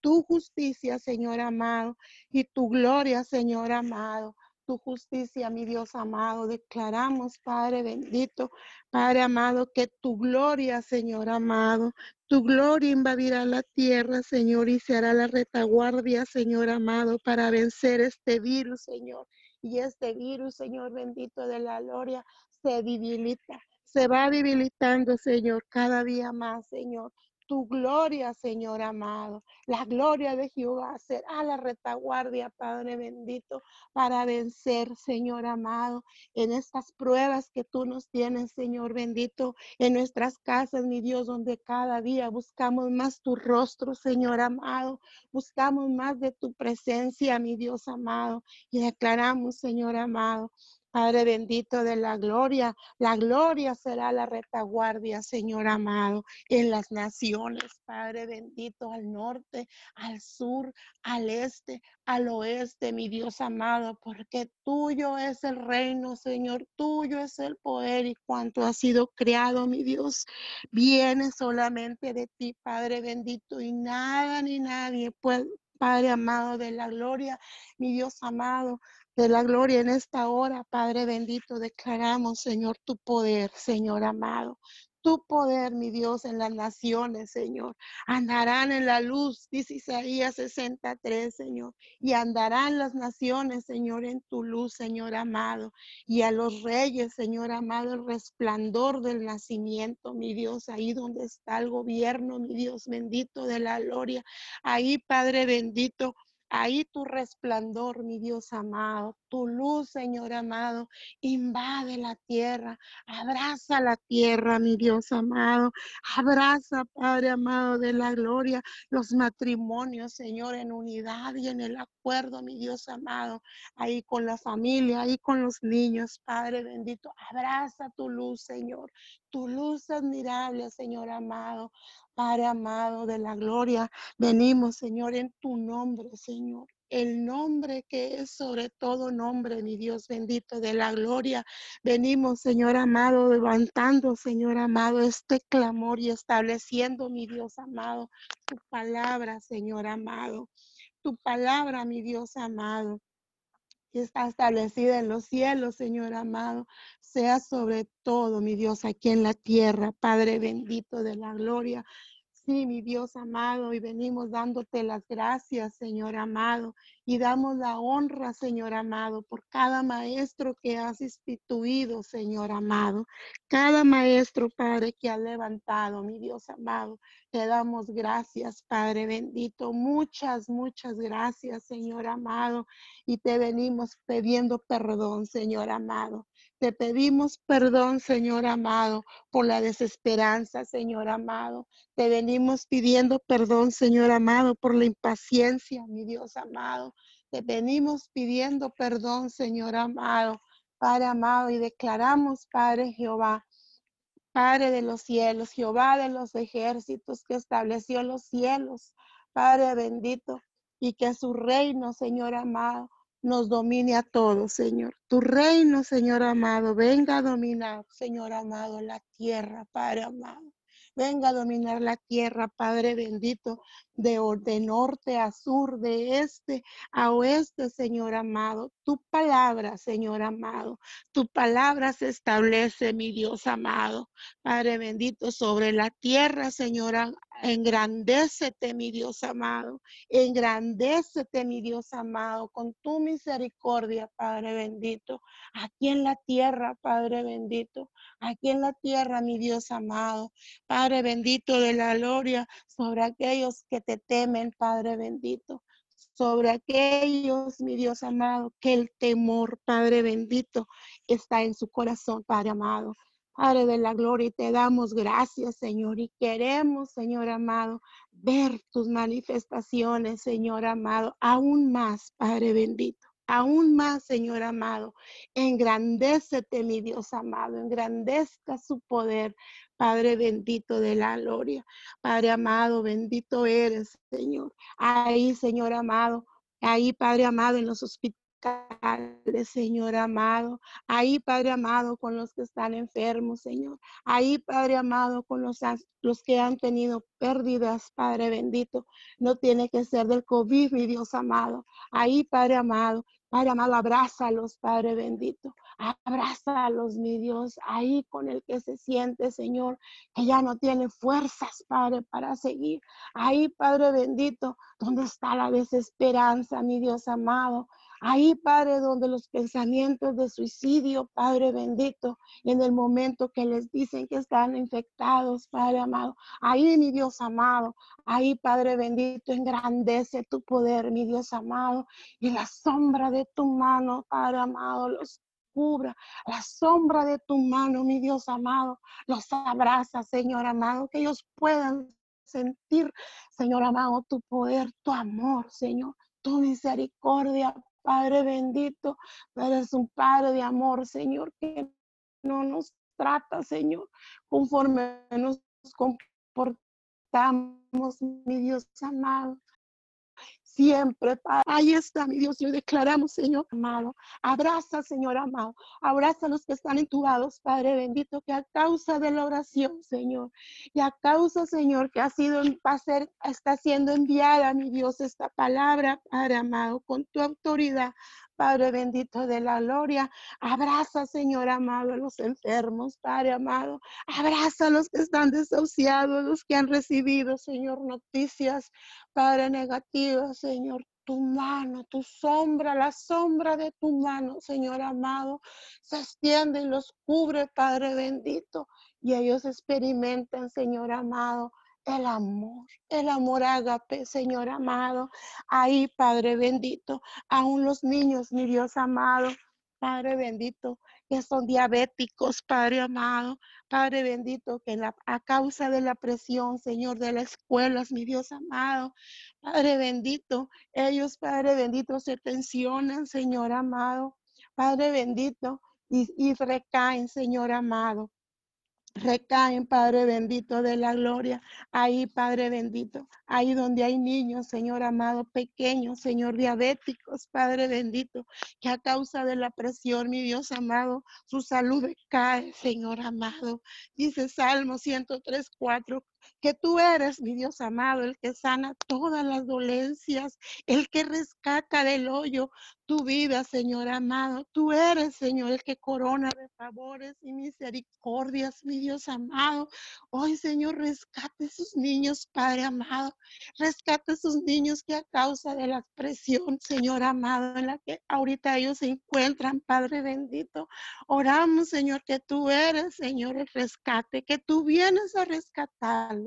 tu justicia, Señor amado, y tu gloria, Señor amado tu justicia, mi Dios amado. Declaramos, Padre bendito, Padre amado, que tu gloria, Señor amado, tu gloria invadirá la tierra, Señor, y se hará la retaguardia, Señor amado, para vencer este virus, Señor. Y este virus, Señor bendito de la gloria, se debilita, se va debilitando, Señor, cada día más, Señor tu gloria, Señor amado. La gloria de Jehová será la retaguardia, Padre bendito, para vencer, Señor amado, en estas pruebas que tú nos tienes, Señor bendito, en nuestras casas, mi Dios, donde cada día buscamos más tu rostro, Señor amado. Buscamos más de tu presencia, mi Dios amado, y declaramos, Señor amado, Padre bendito de la gloria, la gloria será la retaguardia, Señor amado, en las naciones, Padre bendito, al norte, al sur, al este, al oeste, mi Dios amado, porque tuyo es el reino, Señor, tuyo es el poder y cuanto ha sido creado, mi Dios, viene solamente de ti, Padre bendito, y nada ni nadie puede. Padre amado de la gloria, mi Dios amado, de la gloria en esta hora, Padre bendito, declaramos, Señor, tu poder, Señor amado tu poder, mi Dios, en las naciones, Señor. Andarán en la luz, dice Isaías 63, Señor. Y andarán las naciones, Señor, en tu luz, Señor amado. Y a los reyes, Señor amado, el resplandor del nacimiento, mi Dios, ahí donde está el gobierno, mi Dios bendito de la gloria. Ahí, Padre bendito Ahí tu resplandor, mi Dios amado, tu luz, Señor amado, invade la tierra, abraza la tierra, mi Dios amado, abraza, Padre amado de la gloria, los matrimonios, Señor, en unidad y en el acuerdo, mi Dios amado, ahí con la familia, ahí con los niños, Padre bendito, abraza tu luz, Señor, tu luz admirable, Señor amado. Padre amado de la gloria, venimos, Señor, en tu nombre, Señor. El nombre que es sobre todo nombre, mi Dios bendito de la gloria. Venimos, Señor amado, levantando, Señor amado, este clamor y estableciendo, mi Dios amado, tu palabra, Señor amado. Tu palabra, mi Dios amado que está establecida en los cielos, Señor amado, sea sobre todo, mi Dios, aquí en la tierra, Padre bendito de la gloria Sí, mi Dios amado, y venimos dándote las gracias, Señor amado, y damos la honra, Señor amado, por cada maestro que has instituido, Señor amado. Cada maestro, Padre, que ha levantado, mi Dios amado. Te damos gracias, Padre bendito. Muchas, muchas gracias, Señor amado. Y te venimos pidiendo perdón, Señor amado. Te pedimos perdón, Señor amado, por la desesperanza, Señor amado. Te venimos pidiendo perdón, Señor amado, por la impaciencia, mi Dios amado. Te venimos pidiendo perdón, Señor amado, Padre amado, y declaramos, Padre Jehová, Padre de los cielos, Jehová de los ejércitos que estableció los cielos, Padre bendito, y que su reino, Señor amado, nos domine a todos, Señor. Tu reino, Señor amado, venga a dominar, Señor amado, la tierra, Padre amado. Venga a dominar la tierra, Padre bendito, de, de norte a sur, de este a oeste, Señor amado. Tu palabra, Señor amado, tu palabra se establece, mi Dios amado. Padre bendito, sobre la tierra, Señor Engrandécete, mi Dios amado. Engrandécete, mi Dios amado, con tu misericordia, Padre bendito. Aquí en la tierra, Padre bendito. Aquí en la tierra, mi Dios amado. Padre bendito de la gloria sobre aquellos que te temen, Padre bendito sobre aquellos, mi Dios amado, que el temor, Padre bendito, está en su corazón, Padre amado. Padre de la gloria, y te damos gracias, Señor, y queremos, Señor amado, ver tus manifestaciones, Señor amado, aún más, Padre bendito. Aún más, Señor amado, engrandécete, mi Dios amado, engrandezca su poder, Padre bendito de la gloria. Padre amado, bendito eres, Señor. Ahí, Señor amado, ahí, Padre amado, en los hospitales Señor amado. Ahí, Padre amado, con los que están enfermos, Señor. Ahí, Padre amado, con los, que han tenido pérdidas, Padre bendito. No tiene que ser del COVID, mi Dios amado. Ahí, Padre amado. Padre amado, abrázalos, Padre bendito. Abrázalos, mi Dios, ahí con el que se siente, Señor, que ya no tiene fuerzas, Padre, para seguir. Ahí, Padre bendito, donde está la desesperanza, mi Dios amado. Ahí, Padre, donde los pensamientos de suicidio, Padre bendito, en el momento que les dicen que están infectados, Padre amado. Ahí, mi Dios amado, ahí, Padre bendito, engrandece tu poder, mi Dios amado, y la sombra de tu mano, Padre amado, los cubra, la sombra de tu mano, mi Dios amado, los abraza, Señor amado, que ellos puedan sentir, Señor amado, tu poder, tu amor, Señor, tu misericordia, Padre bendito, eres un Padre de amor, Señor, que no nos trata, Señor, conforme nos comportamos, mi Dios amado siempre, Padre. Ahí está, mi Dios, y declaramos, Señor amado. Abraza, Señor amado. Abraza a los que están entubados, Padre bendito, que a causa de la oración, Señor, y a causa, Señor, que ha sido, va a ser, está siendo enviada, mi Dios, esta palabra, Padre amado, con tu autoridad, Padre bendito de la gloria. Abraza, Señor amado, a los enfermos, Padre amado. Abraza a los que están desahuciados, los que han recibido, Señor, noticias, Padre negativas, Señor tu mano, tu sombra, la sombra de tu mano, Señor amado, se extiende los cubre, Padre bendito, y ellos experimentan, Señor amado, el amor, el amor ágape, Señor amado. Ahí, Padre bendito, aún los niños, mi Dios amado, Padre bendito, que son diabéticos, Padre amado, Padre bendito, que a causa de la presión, Señor, de las escuelas, mi Dios amado, Padre bendito, ellos, Padre bendito, se tensionan, Señor amado, Padre bendito, y, y recaen, Señor amado recaen, Padre bendito de la gloria. Ahí, Padre bendito, ahí donde hay niños, Señor amado, pequeños, Señor diabéticos, Padre bendito, que a causa de la presión, mi Dios amado, su salud cae, Señor amado. Dice Salmo 103, 4, que tú eres, mi Dios amado, el que sana todas las dolencias, el que rescata del hoyo tu vida, Señor amado. Tú eres, Señor, el que corona de favores y misericordias, mi Dios amado. Hoy, Señor, rescate sus niños, Padre amado. Rescate sus niños que a causa de la presión, Señor amado, en la que ahorita ellos se encuentran, Padre bendito. Oramos, Señor, que tú eres, Señor, el rescate, que tú vienes a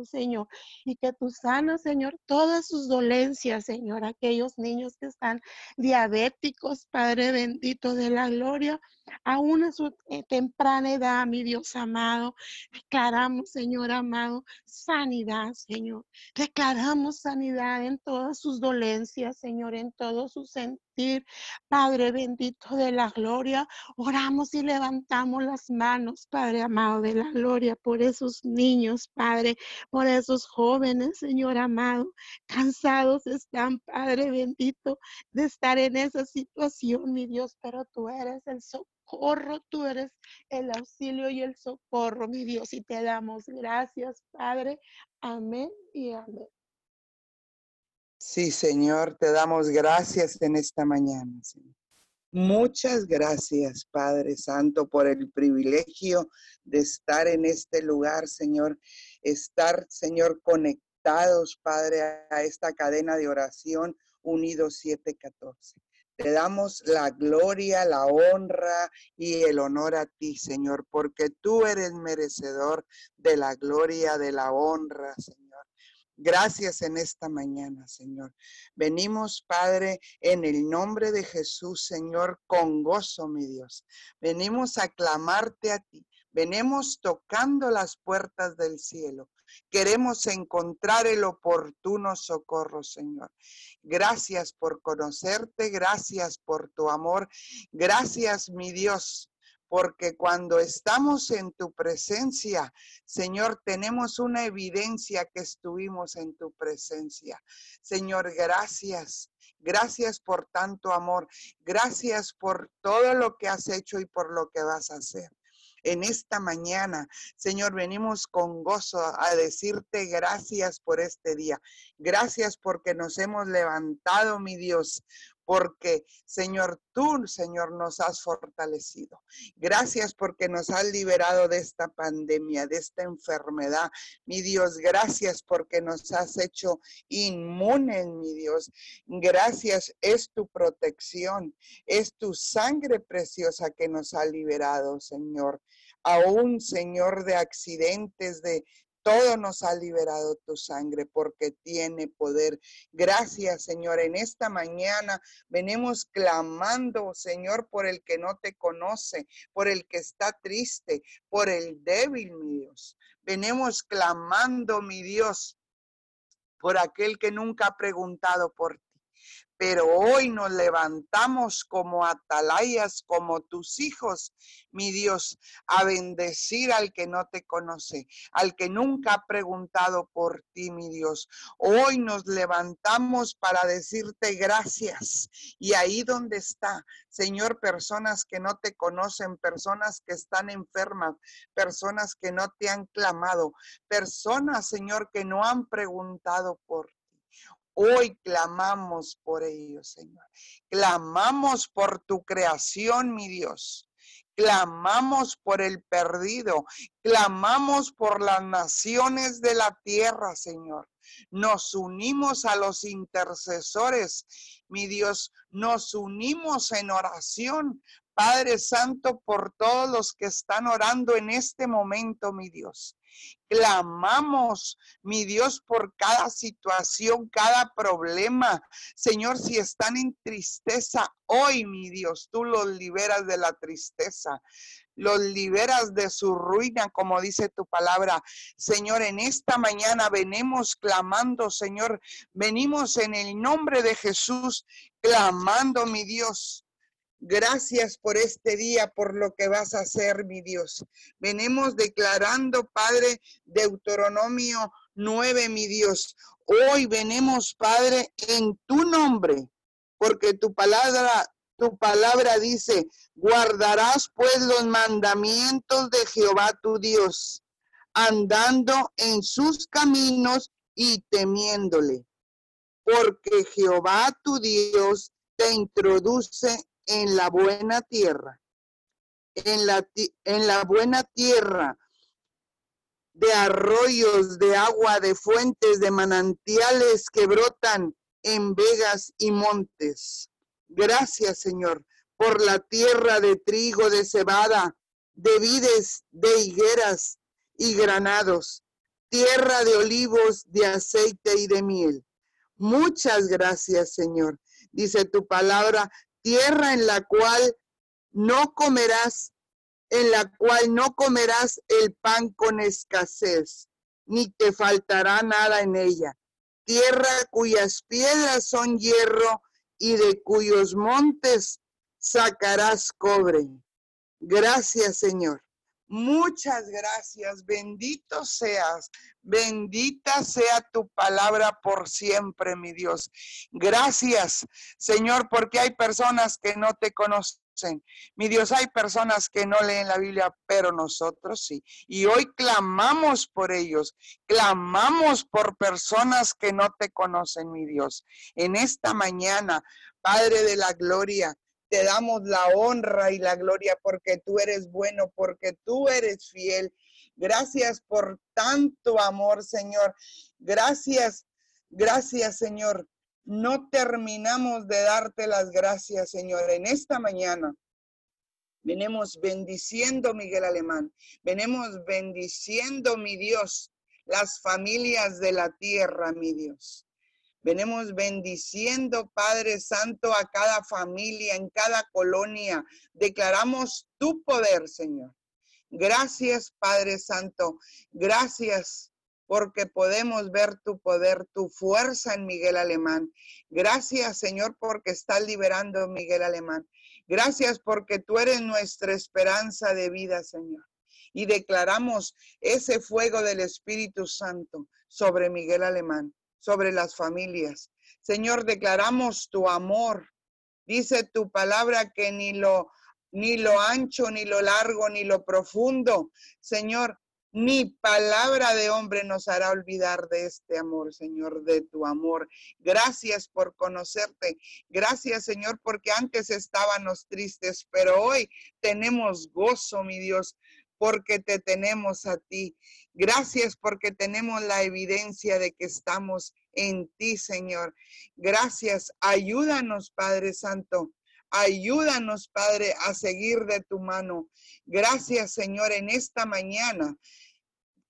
Señor, y que tú sanas, Señor, todas sus dolencias, Señor, aquellos niños que están diabéticos, Padre bendito de la gloria, aún a su eh, temprana edad, mi Dios amado. Declaramos, Señor amado, sanidad, Señor. Declaramos sanidad en todas sus dolencias, Señor, en todo su sentir. Padre bendito de la gloria, oramos y levantamos las manos, Padre amado de la gloria, por esos niños, Padre, por esos jóvenes, Señor amado. Cansados están, Padre bendito, de estar en esa situación, mi Dios, pero tú eres el socorro socorro, tú eres el auxilio y el socorro, mi Dios, y te damos gracias, Padre. Amén y amén. Sí, Señor, te damos gracias en esta mañana. Muchas gracias, Padre Santo, por el privilegio de estar en este lugar, Señor. Estar, Señor, conectados, Padre, a esta cadena de oración unidos 714. Te damos la gloria, la honra y el honor a ti, Señor, porque tú eres merecedor de la gloria, de la honra, Señor. Gracias en esta mañana, Señor. Venimos, Padre, en el nombre de Jesús, Señor, con gozo, mi Dios. Venimos a clamarte a ti. Venimos tocando las puertas del cielo. Queremos encontrar el oportuno socorro, Señor. Gracias por conocerte, gracias por tu amor, gracias, mi Dios, porque cuando estamos en tu presencia, Señor, tenemos una evidencia que estuvimos en tu presencia. Señor, gracias. Gracias por tanto amor. Gracias por todo lo que has hecho y por lo que vas a hacer en esta mañana. Señor, venimos con gozo a decirte gracias por este día. Gracias porque nos hemos levantado, mi Dios, porque, Señor, tú, Señor, nos has fortalecido. Gracias porque nos has liberado de esta pandemia, de esta enfermedad. Mi Dios, gracias porque nos has hecho inmunes, mi Dios. Gracias, es tu protección, es tu sangre preciosa que nos ha liberado, Señor. Aún, Señor, de accidentes, de todo nos ha liberado tu sangre porque tiene poder. Gracias, Señor. En esta mañana venimos clamando, Señor, por el que no te conoce, por el que está triste, por el débil, mi Dios. Venimos clamando, mi Dios, por aquel que nunca ha preguntado por ti pero hoy nos levantamos como atalayas, como tus hijos, mi Dios, a bendecir al que no te conoce, al que nunca ha preguntado por ti, mi Dios. Hoy nos levantamos para decirte gracias. Y ahí donde está, Señor, personas que no te conocen, personas que están enfermas, personas que no te han clamado, personas, Señor, que no han preguntado por. Hoy clamamos por ellos, Señor. Clamamos por tu creación, mi Dios. Clamamos por el perdido. Clamamos por las naciones de la tierra, Señor. Nos unimos a los intercesores, mi Dios. Nos unimos en oración Padre Santo, por todos los que están orando en este momento, mi Dios. Clamamos, mi Dios, por cada situación, cada problema. Señor, si están en tristeza, hoy, mi Dios, tú los liberas de la tristeza los liberas de su ruina, como dice tu palabra. Señor, en esta mañana venimos clamando, Señor, venimos en el nombre de Jesús, clamando, mi Dios, Gracias por este día, por lo que vas a hacer, mi Dios. Venimos declarando, Padre, Deuteronomio 9, mi Dios. Hoy venimos, Padre, en tu nombre, porque tu palabra, tu palabra dice, guardarás pues los mandamientos de Jehová tu Dios andando en sus caminos y temiéndole. Porque Jehová tu Dios te introduce en la buena tierra, en la, en la buena tierra de arroyos, de agua, de fuentes, de manantiales que brotan en vegas y montes. Gracias, Señor, por la tierra de trigo, de cebada, de vides, de higueras y granados, tierra de olivos, de aceite y de miel. Muchas gracias, Señor. Dice tu palabra, tierra en la cual no comerás, en la cual no comerás el pan con escasez, ni te faltará nada en ella. Tierra cuyas piedras son hierro y de cuyos montes sacarás cobre. Gracias, Señor. Muchas gracias. Bendito seas. Bendita sea tu palabra por siempre, mi Dios. Gracias, Señor, porque hay personas que no te conocen. Mi Dios, hay personas que no leen la Biblia, pero nosotros sí. Y hoy clamamos por ellos, clamamos por personas que no te conocen, mi Dios. En esta mañana, Padre de la Gloria, te damos la honra y la gloria porque tú eres bueno, porque tú eres fiel. Gracias por tanto amor, Señor. Gracias, gracias, Señor. No terminamos de darte las gracias, Señor, en esta mañana. Venimos bendiciendo, Miguel Alemán. Venimos bendiciendo, mi Dios, las familias de la tierra, mi Dios. Venimos bendiciendo, Padre Santo, a cada familia, en cada colonia. Declaramos tu poder, Señor. Gracias, Padre Santo. Gracias porque podemos ver tu poder, tu fuerza en Miguel Alemán. Gracias, Señor, porque estás liberando Miguel Alemán. Gracias porque tú eres nuestra esperanza de vida, Señor. Y declaramos ese fuego del Espíritu Santo sobre Miguel Alemán sobre las familias. Señor, declaramos tu amor. Dice tu palabra que ni lo ni lo ancho, ni lo largo, ni lo profundo, Señor, ni palabra de hombre nos hará olvidar de este amor, Señor, de tu amor. Gracias por conocerte. Gracias, Señor, porque antes estábamos tristes, pero hoy tenemos gozo, mi Dios, porque te tenemos a ti. Gracias porque tenemos la evidencia de que estamos en ti, Señor. Gracias. Ayúdanos, Padre Santo. Ayúdanos, Padre, a seguir de tu mano. Gracias, Señor, en esta mañana.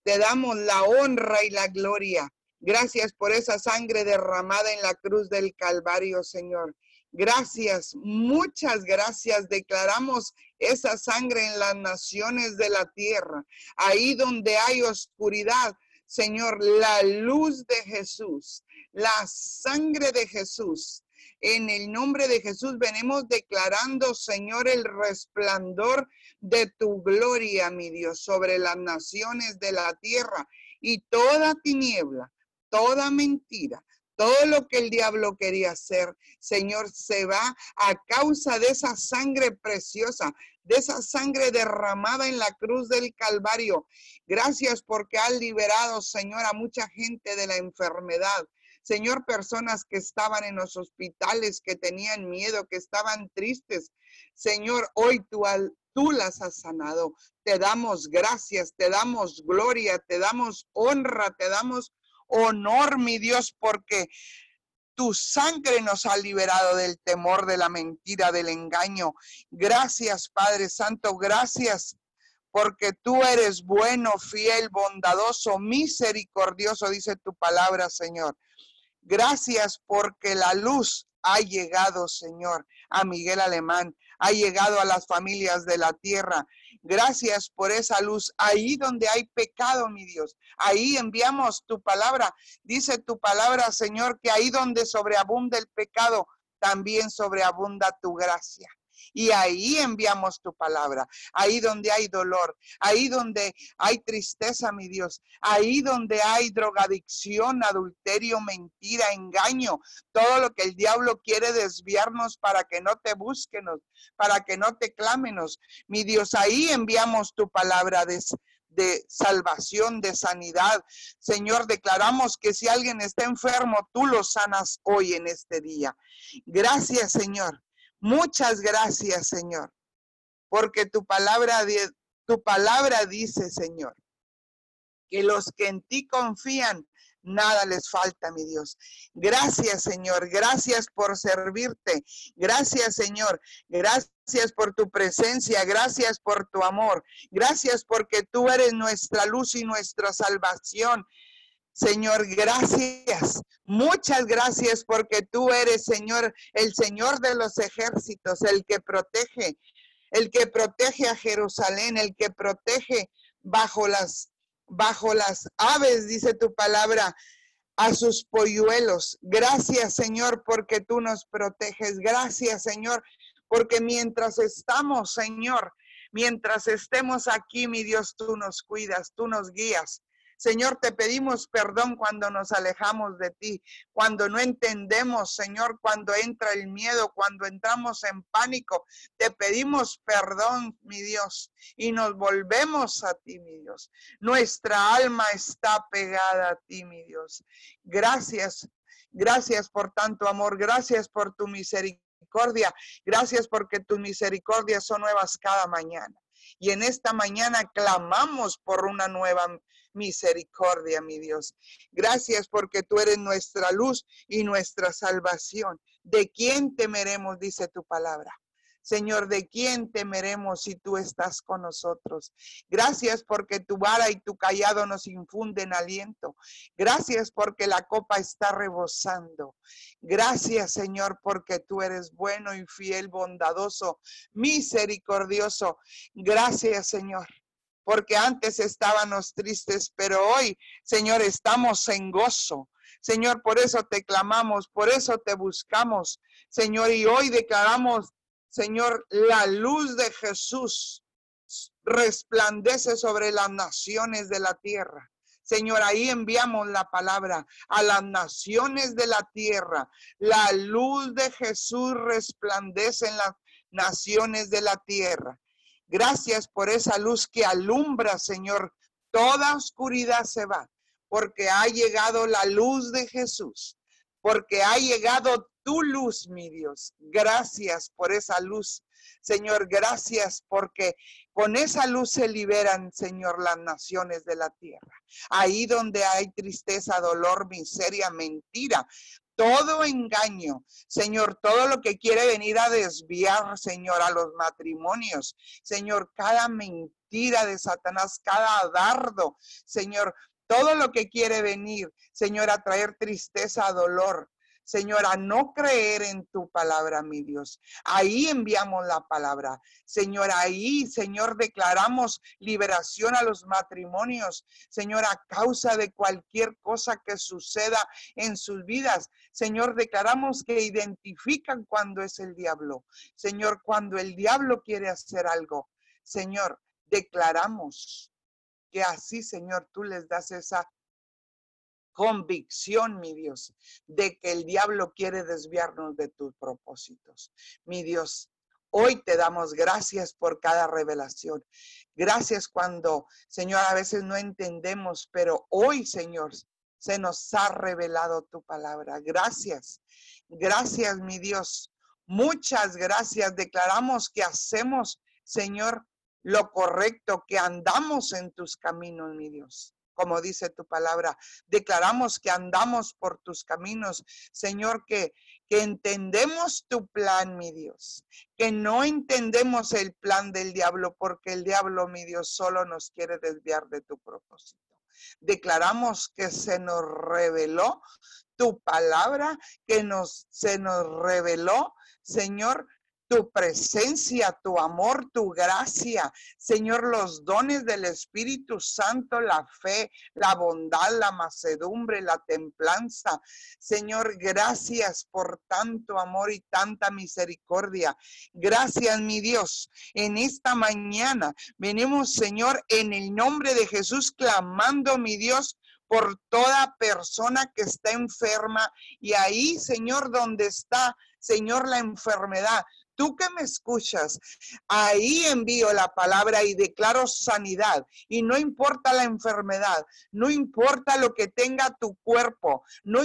Te damos la honra y la gloria. Gracias por esa sangre derramada en la cruz del Calvario, Señor. Gracias, muchas gracias. Declaramos esa sangre en las naciones de la tierra. Ahí donde hay oscuridad, Señor, la luz de Jesús, la sangre de Jesús. En el nombre de Jesús venimos declarando, Señor, el resplandor de tu gloria, mi Dios, sobre las naciones de la tierra y toda tiniebla, toda mentira, todo lo que el diablo quería hacer, Señor, se va a causa de esa sangre preciosa, de esa sangre derramada en la cruz del Calvario. Gracias porque has liberado, Señor, a mucha gente de la enfermedad. Señor, personas que estaban en los hospitales, que tenían miedo, que estaban tristes. Señor, hoy tú, tú las has sanado. Te damos gracias, te damos gloria, te damos honra, te damos honor, mi Dios, porque tu sangre nos ha liberado del temor, de la mentira, del engaño. Gracias, Padre Santo, gracias porque tú eres bueno, fiel, bondadoso, misericordioso, dice tu palabra, Señor. Gracias porque la luz ha llegado, Señor, a Miguel Alemán, ha llegado a las familias de la tierra. Gracias por esa luz. Ahí donde hay pecado, mi Dios, ahí enviamos tu palabra. Dice tu palabra, Señor, que ahí donde sobreabunda el pecado, también sobreabunda tu gracia. Y ahí enviamos tu palabra, ahí donde hay dolor, ahí donde hay tristeza, mi Dios, ahí donde hay drogadicción, adulterio, mentira, engaño, todo lo que el diablo quiere desviarnos para que no te busquenos, para que no te clámenos. Mi Dios, ahí enviamos tu palabra de salvación, de sanidad. Señor, declaramos que si alguien está enfermo, tú lo sanas hoy en este día. Gracias, Señor. Muchas gracias, Señor, porque tu palabra, tu palabra dice, Señor, que los que en ti confían nada les falta, mi Dios. Gracias, Señor. Gracias por servirte. Gracias, Señor. Gracias por tu presencia. Gracias por tu amor. Gracias porque tú eres nuestra luz y nuestra salvación. Señor, gracias. Muchas gracias porque tú eres, Señor, el Señor de los ejércitos, el que protege, el que protege a Jerusalén, el que protege bajo las bajo las aves, dice tu palabra, a sus polluelos. Gracias, Señor, porque tú nos proteges. Gracias, Señor, porque mientras estamos, Señor, mientras estemos aquí, mi Dios, tú nos cuidas, tú nos guías. Señor, te pedimos perdón cuando nos alejamos de ti, cuando no entendemos, Señor, cuando entra el miedo, cuando entramos en pánico. Te pedimos perdón, mi Dios, y nos volvemos a ti, mi Dios. Nuestra alma está pegada a ti, mi Dios. Gracias, gracias por tanto amor, gracias por tu misericordia, gracias porque tus misericordias son nuevas cada mañana. Y en esta mañana clamamos por una nueva misericordia, mi Dios. Gracias porque tú eres nuestra luz y nuestra salvación. ¿De quién temeremos? Dice tu palabra. Señor, ¿de quién temeremos si tú estás con nosotros? Gracias porque tu vara y tu callado nos infunden aliento. Gracias porque la copa está rebosando. Gracias, Señor, porque tú eres bueno y fiel, bondadoso, misericordioso. Gracias, Señor porque antes estábamos tristes, pero hoy, Señor, estamos en gozo. Señor, por eso te clamamos, por eso te buscamos, Señor, y hoy declaramos, Señor, la luz de Jesús resplandece sobre las naciones de la tierra. Señor, ahí enviamos la palabra a las naciones de la tierra. La luz de Jesús resplandece en las naciones de la tierra. Gracias por esa luz que alumbra, Señor. Toda oscuridad se va, porque ha llegado la luz de Jesús, porque ha llegado tu luz, mi Dios. Gracias por esa luz. Señor, gracias porque con esa luz se liberan, Señor, las naciones de la tierra. Ahí donde hay tristeza, dolor, miseria, mentira, todo engaño, Señor, todo lo que quiere venir a desviar, Señor, a los matrimonios, Señor, cada mentira de Satanás, cada dardo, Señor, todo lo que quiere venir, Señor, a traer tristeza, dolor, Señor, a no creer en tu palabra, mi Dios. Ahí enviamos la palabra. Señor, ahí, Señor, declaramos liberación a los matrimonios. Señor, a causa de cualquier cosa que suceda en sus vidas. Señor, declaramos que identifican cuando es el diablo. Señor, cuando el diablo quiere hacer algo. Señor, declaramos que así, Señor, tú les das esa convicción, mi Dios, de que el diablo quiere desviarnos de tus propósitos. Mi Dios, hoy te damos gracias por cada revelación. Gracias cuando, Señor, a veces no entendemos, pero hoy, Señor, se nos ha revelado tu palabra. Gracias. Gracias, mi Dios. Muchas gracias. Declaramos que hacemos, Señor, lo correcto, que andamos en tus caminos, mi Dios como dice tu palabra. Declaramos que andamos por tus caminos, Señor, que, que entendemos tu plan, mi Dios, que no entendemos el plan del diablo, porque el diablo, mi Dios, solo nos quiere desviar de tu propósito. Declaramos que se nos reveló tu palabra, que nos, se nos reveló, Señor, tu presencia, tu amor, tu gracia. Señor, los dones del Espíritu Santo, la fe, la bondad, la macedumbre, la templanza. Señor, gracias por tanto amor y tanta misericordia. Gracias, mi Dios. En esta mañana venimos, Señor, en el nombre de Jesús, clamando, mi Dios, por toda persona que está enferma y ahí, Señor, donde está, Señor, la enfermedad. Tú que me escuchas, ahí envío la palabra y declaro sanidad. Y no importa la enfermedad, no importa lo que tenga tu cuerpo, no,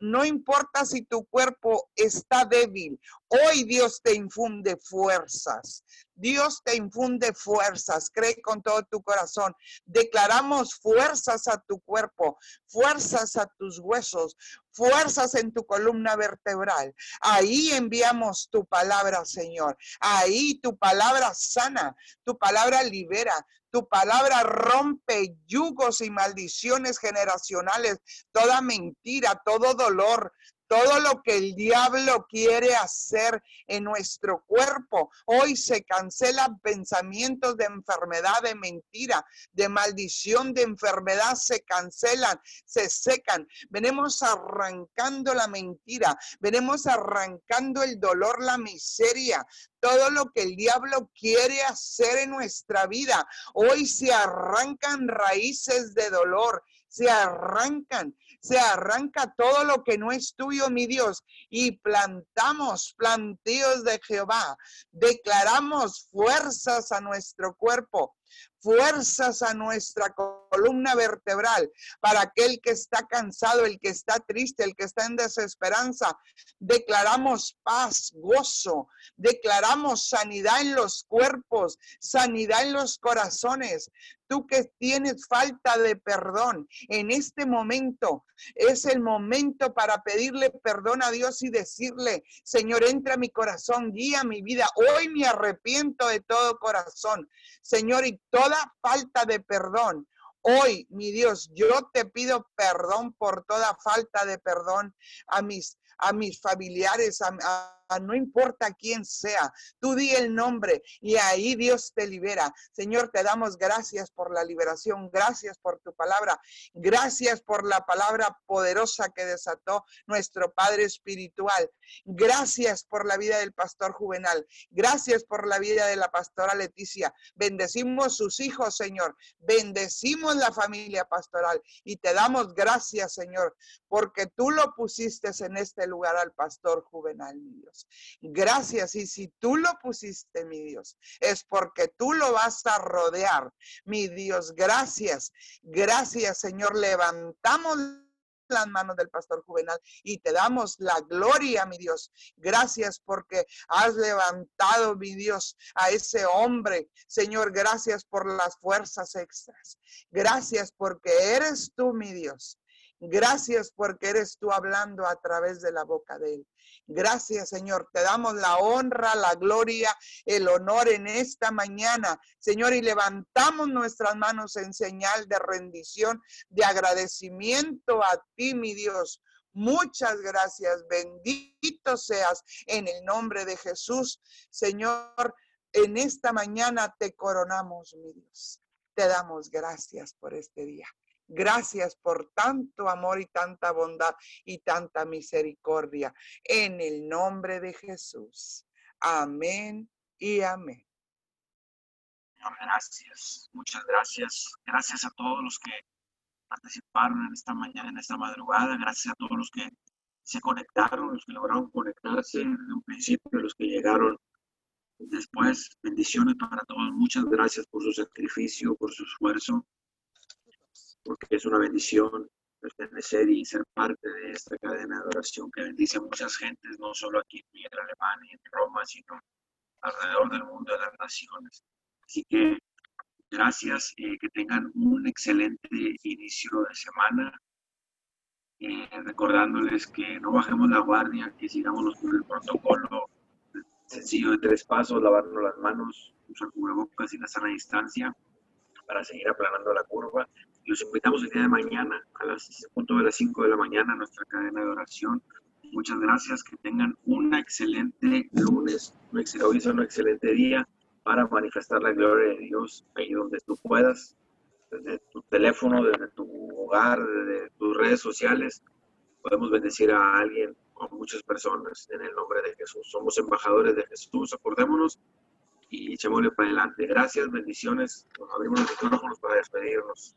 no importa si tu cuerpo está débil. Hoy Dios te infunde fuerzas. Dios te infunde fuerzas, cree con todo tu corazón. Declaramos fuerzas a tu cuerpo, fuerzas a tus huesos, fuerzas en tu columna vertebral. Ahí enviamos tu palabra, Señor. Ahí tu palabra sana, tu palabra libera, tu palabra rompe yugos y maldiciones generacionales, toda mentira, todo dolor, todo lo que el diablo quiere hacer en nuestro cuerpo. Hoy se cancelan pensamientos de enfermedad, de mentira, de maldición, de enfermedad, se cancelan, se secan. Venimos arrancando la mentira, venimos arrancando el dolor, la miseria, todo lo que el diablo quiere hacer en nuestra vida. Hoy se arrancan raíces de dolor, se arrancan se arranca todo lo que no es tuyo, mi Dios, y plantamos plantíos de Jehová. Declaramos fuerzas a nuestro cuerpo fuerzas a nuestra columna vertebral, para aquel que está cansado, el que está triste, el que está en desesperanza. Declaramos paz, gozo, declaramos sanidad en los cuerpos, sanidad en los corazones. Tú que tienes falta de perdón, en este momento es el momento para pedirle perdón a Dios y decirle, Señor, entra a mi corazón, guía mi vida. Hoy me arrepiento de todo corazón. Señor, y toda falta de perdón. Hoy, mi Dios, yo te pido perdón por toda falta de perdón a mis, a mis familiares, a, no importa quién sea, tú di el nombre y ahí Dios te libera. Señor, te damos gracias por la liberación, gracias por tu palabra, gracias por la palabra poderosa que desató nuestro Padre Espiritual. Gracias por la vida del pastor Juvenal, gracias por la vida de la pastora Leticia. Bendecimos sus hijos, Señor, bendecimos la familia pastoral y te damos gracias, Señor, porque tú lo pusiste en este lugar al pastor Juvenal, mi Dios. Gracias. Y si tú lo pusiste, mi Dios, es porque tú lo vas a rodear, mi Dios. Gracias. Gracias, Señor. Levantamos las manos del pastor juvenal y te damos la gloria, mi Dios. Gracias porque has levantado, mi Dios, a ese hombre. Señor, gracias por las fuerzas extras. Gracias porque eres tú, mi Dios. Gracias porque eres tú hablando a través de la boca de él. Gracias, Señor. Te damos la honra, la gloria, el honor en esta mañana, Señor, y levantamos nuestras manos en señal de rendición, de agradecimiento a ti, mi Dios. Muchas gracias. Bendito seas en el nombre de Jesús. Señor, en esta mañana te coronamos, mi Dios. Te damos gracias por este día. Gracias por tanto amor y tanta bondad y tanta misericordia. En el nombre de Jesús. Amén y amén. Gracias. Muchas gracias. Gracias a todos los que participaron en esta mañana, en esta madrugada. Gracias a todos los que se conectaron, los que lograron conectarse desde un principio, los que llegaron después. Bendiciones para todos. Muchas gracias por su sacrificio, por su esfuerzo porque es una bendición pertenecer y ser parte de esta cadena de adoración que bendice a muchas gentes, no solo aquí en Alemania, en Roma, sino alrededor del mundo de las naciones. Así que gracias, eh, que tengan un excelente inicio de semana. Eh, recordándoles que no bajemos la guardia, que sigamos con el protocolo sencillo de tres pasos, lavarnos las manos, usar cubrebocas y la sana distancia para seguir aplanando la curva los invitamos el día de mañana a las punto de las 5 de la mañana a nuestra cadena de oración. Muchas gracias, que tengan un excelente lunes, hoy es un excelente día para manifestar la gloria de Dios ahí donde tú puedas, desde tu teléfono, desde tu hogar, desde tus redes sociales. Podemos bendecir a alguien o a muchas personas en el nombre de Jesús. Somos embajadores de Jesús, acordémonos y echémosle para adelante. Gracias, bendiciones. Abrimos los micrófonos para despedirnos.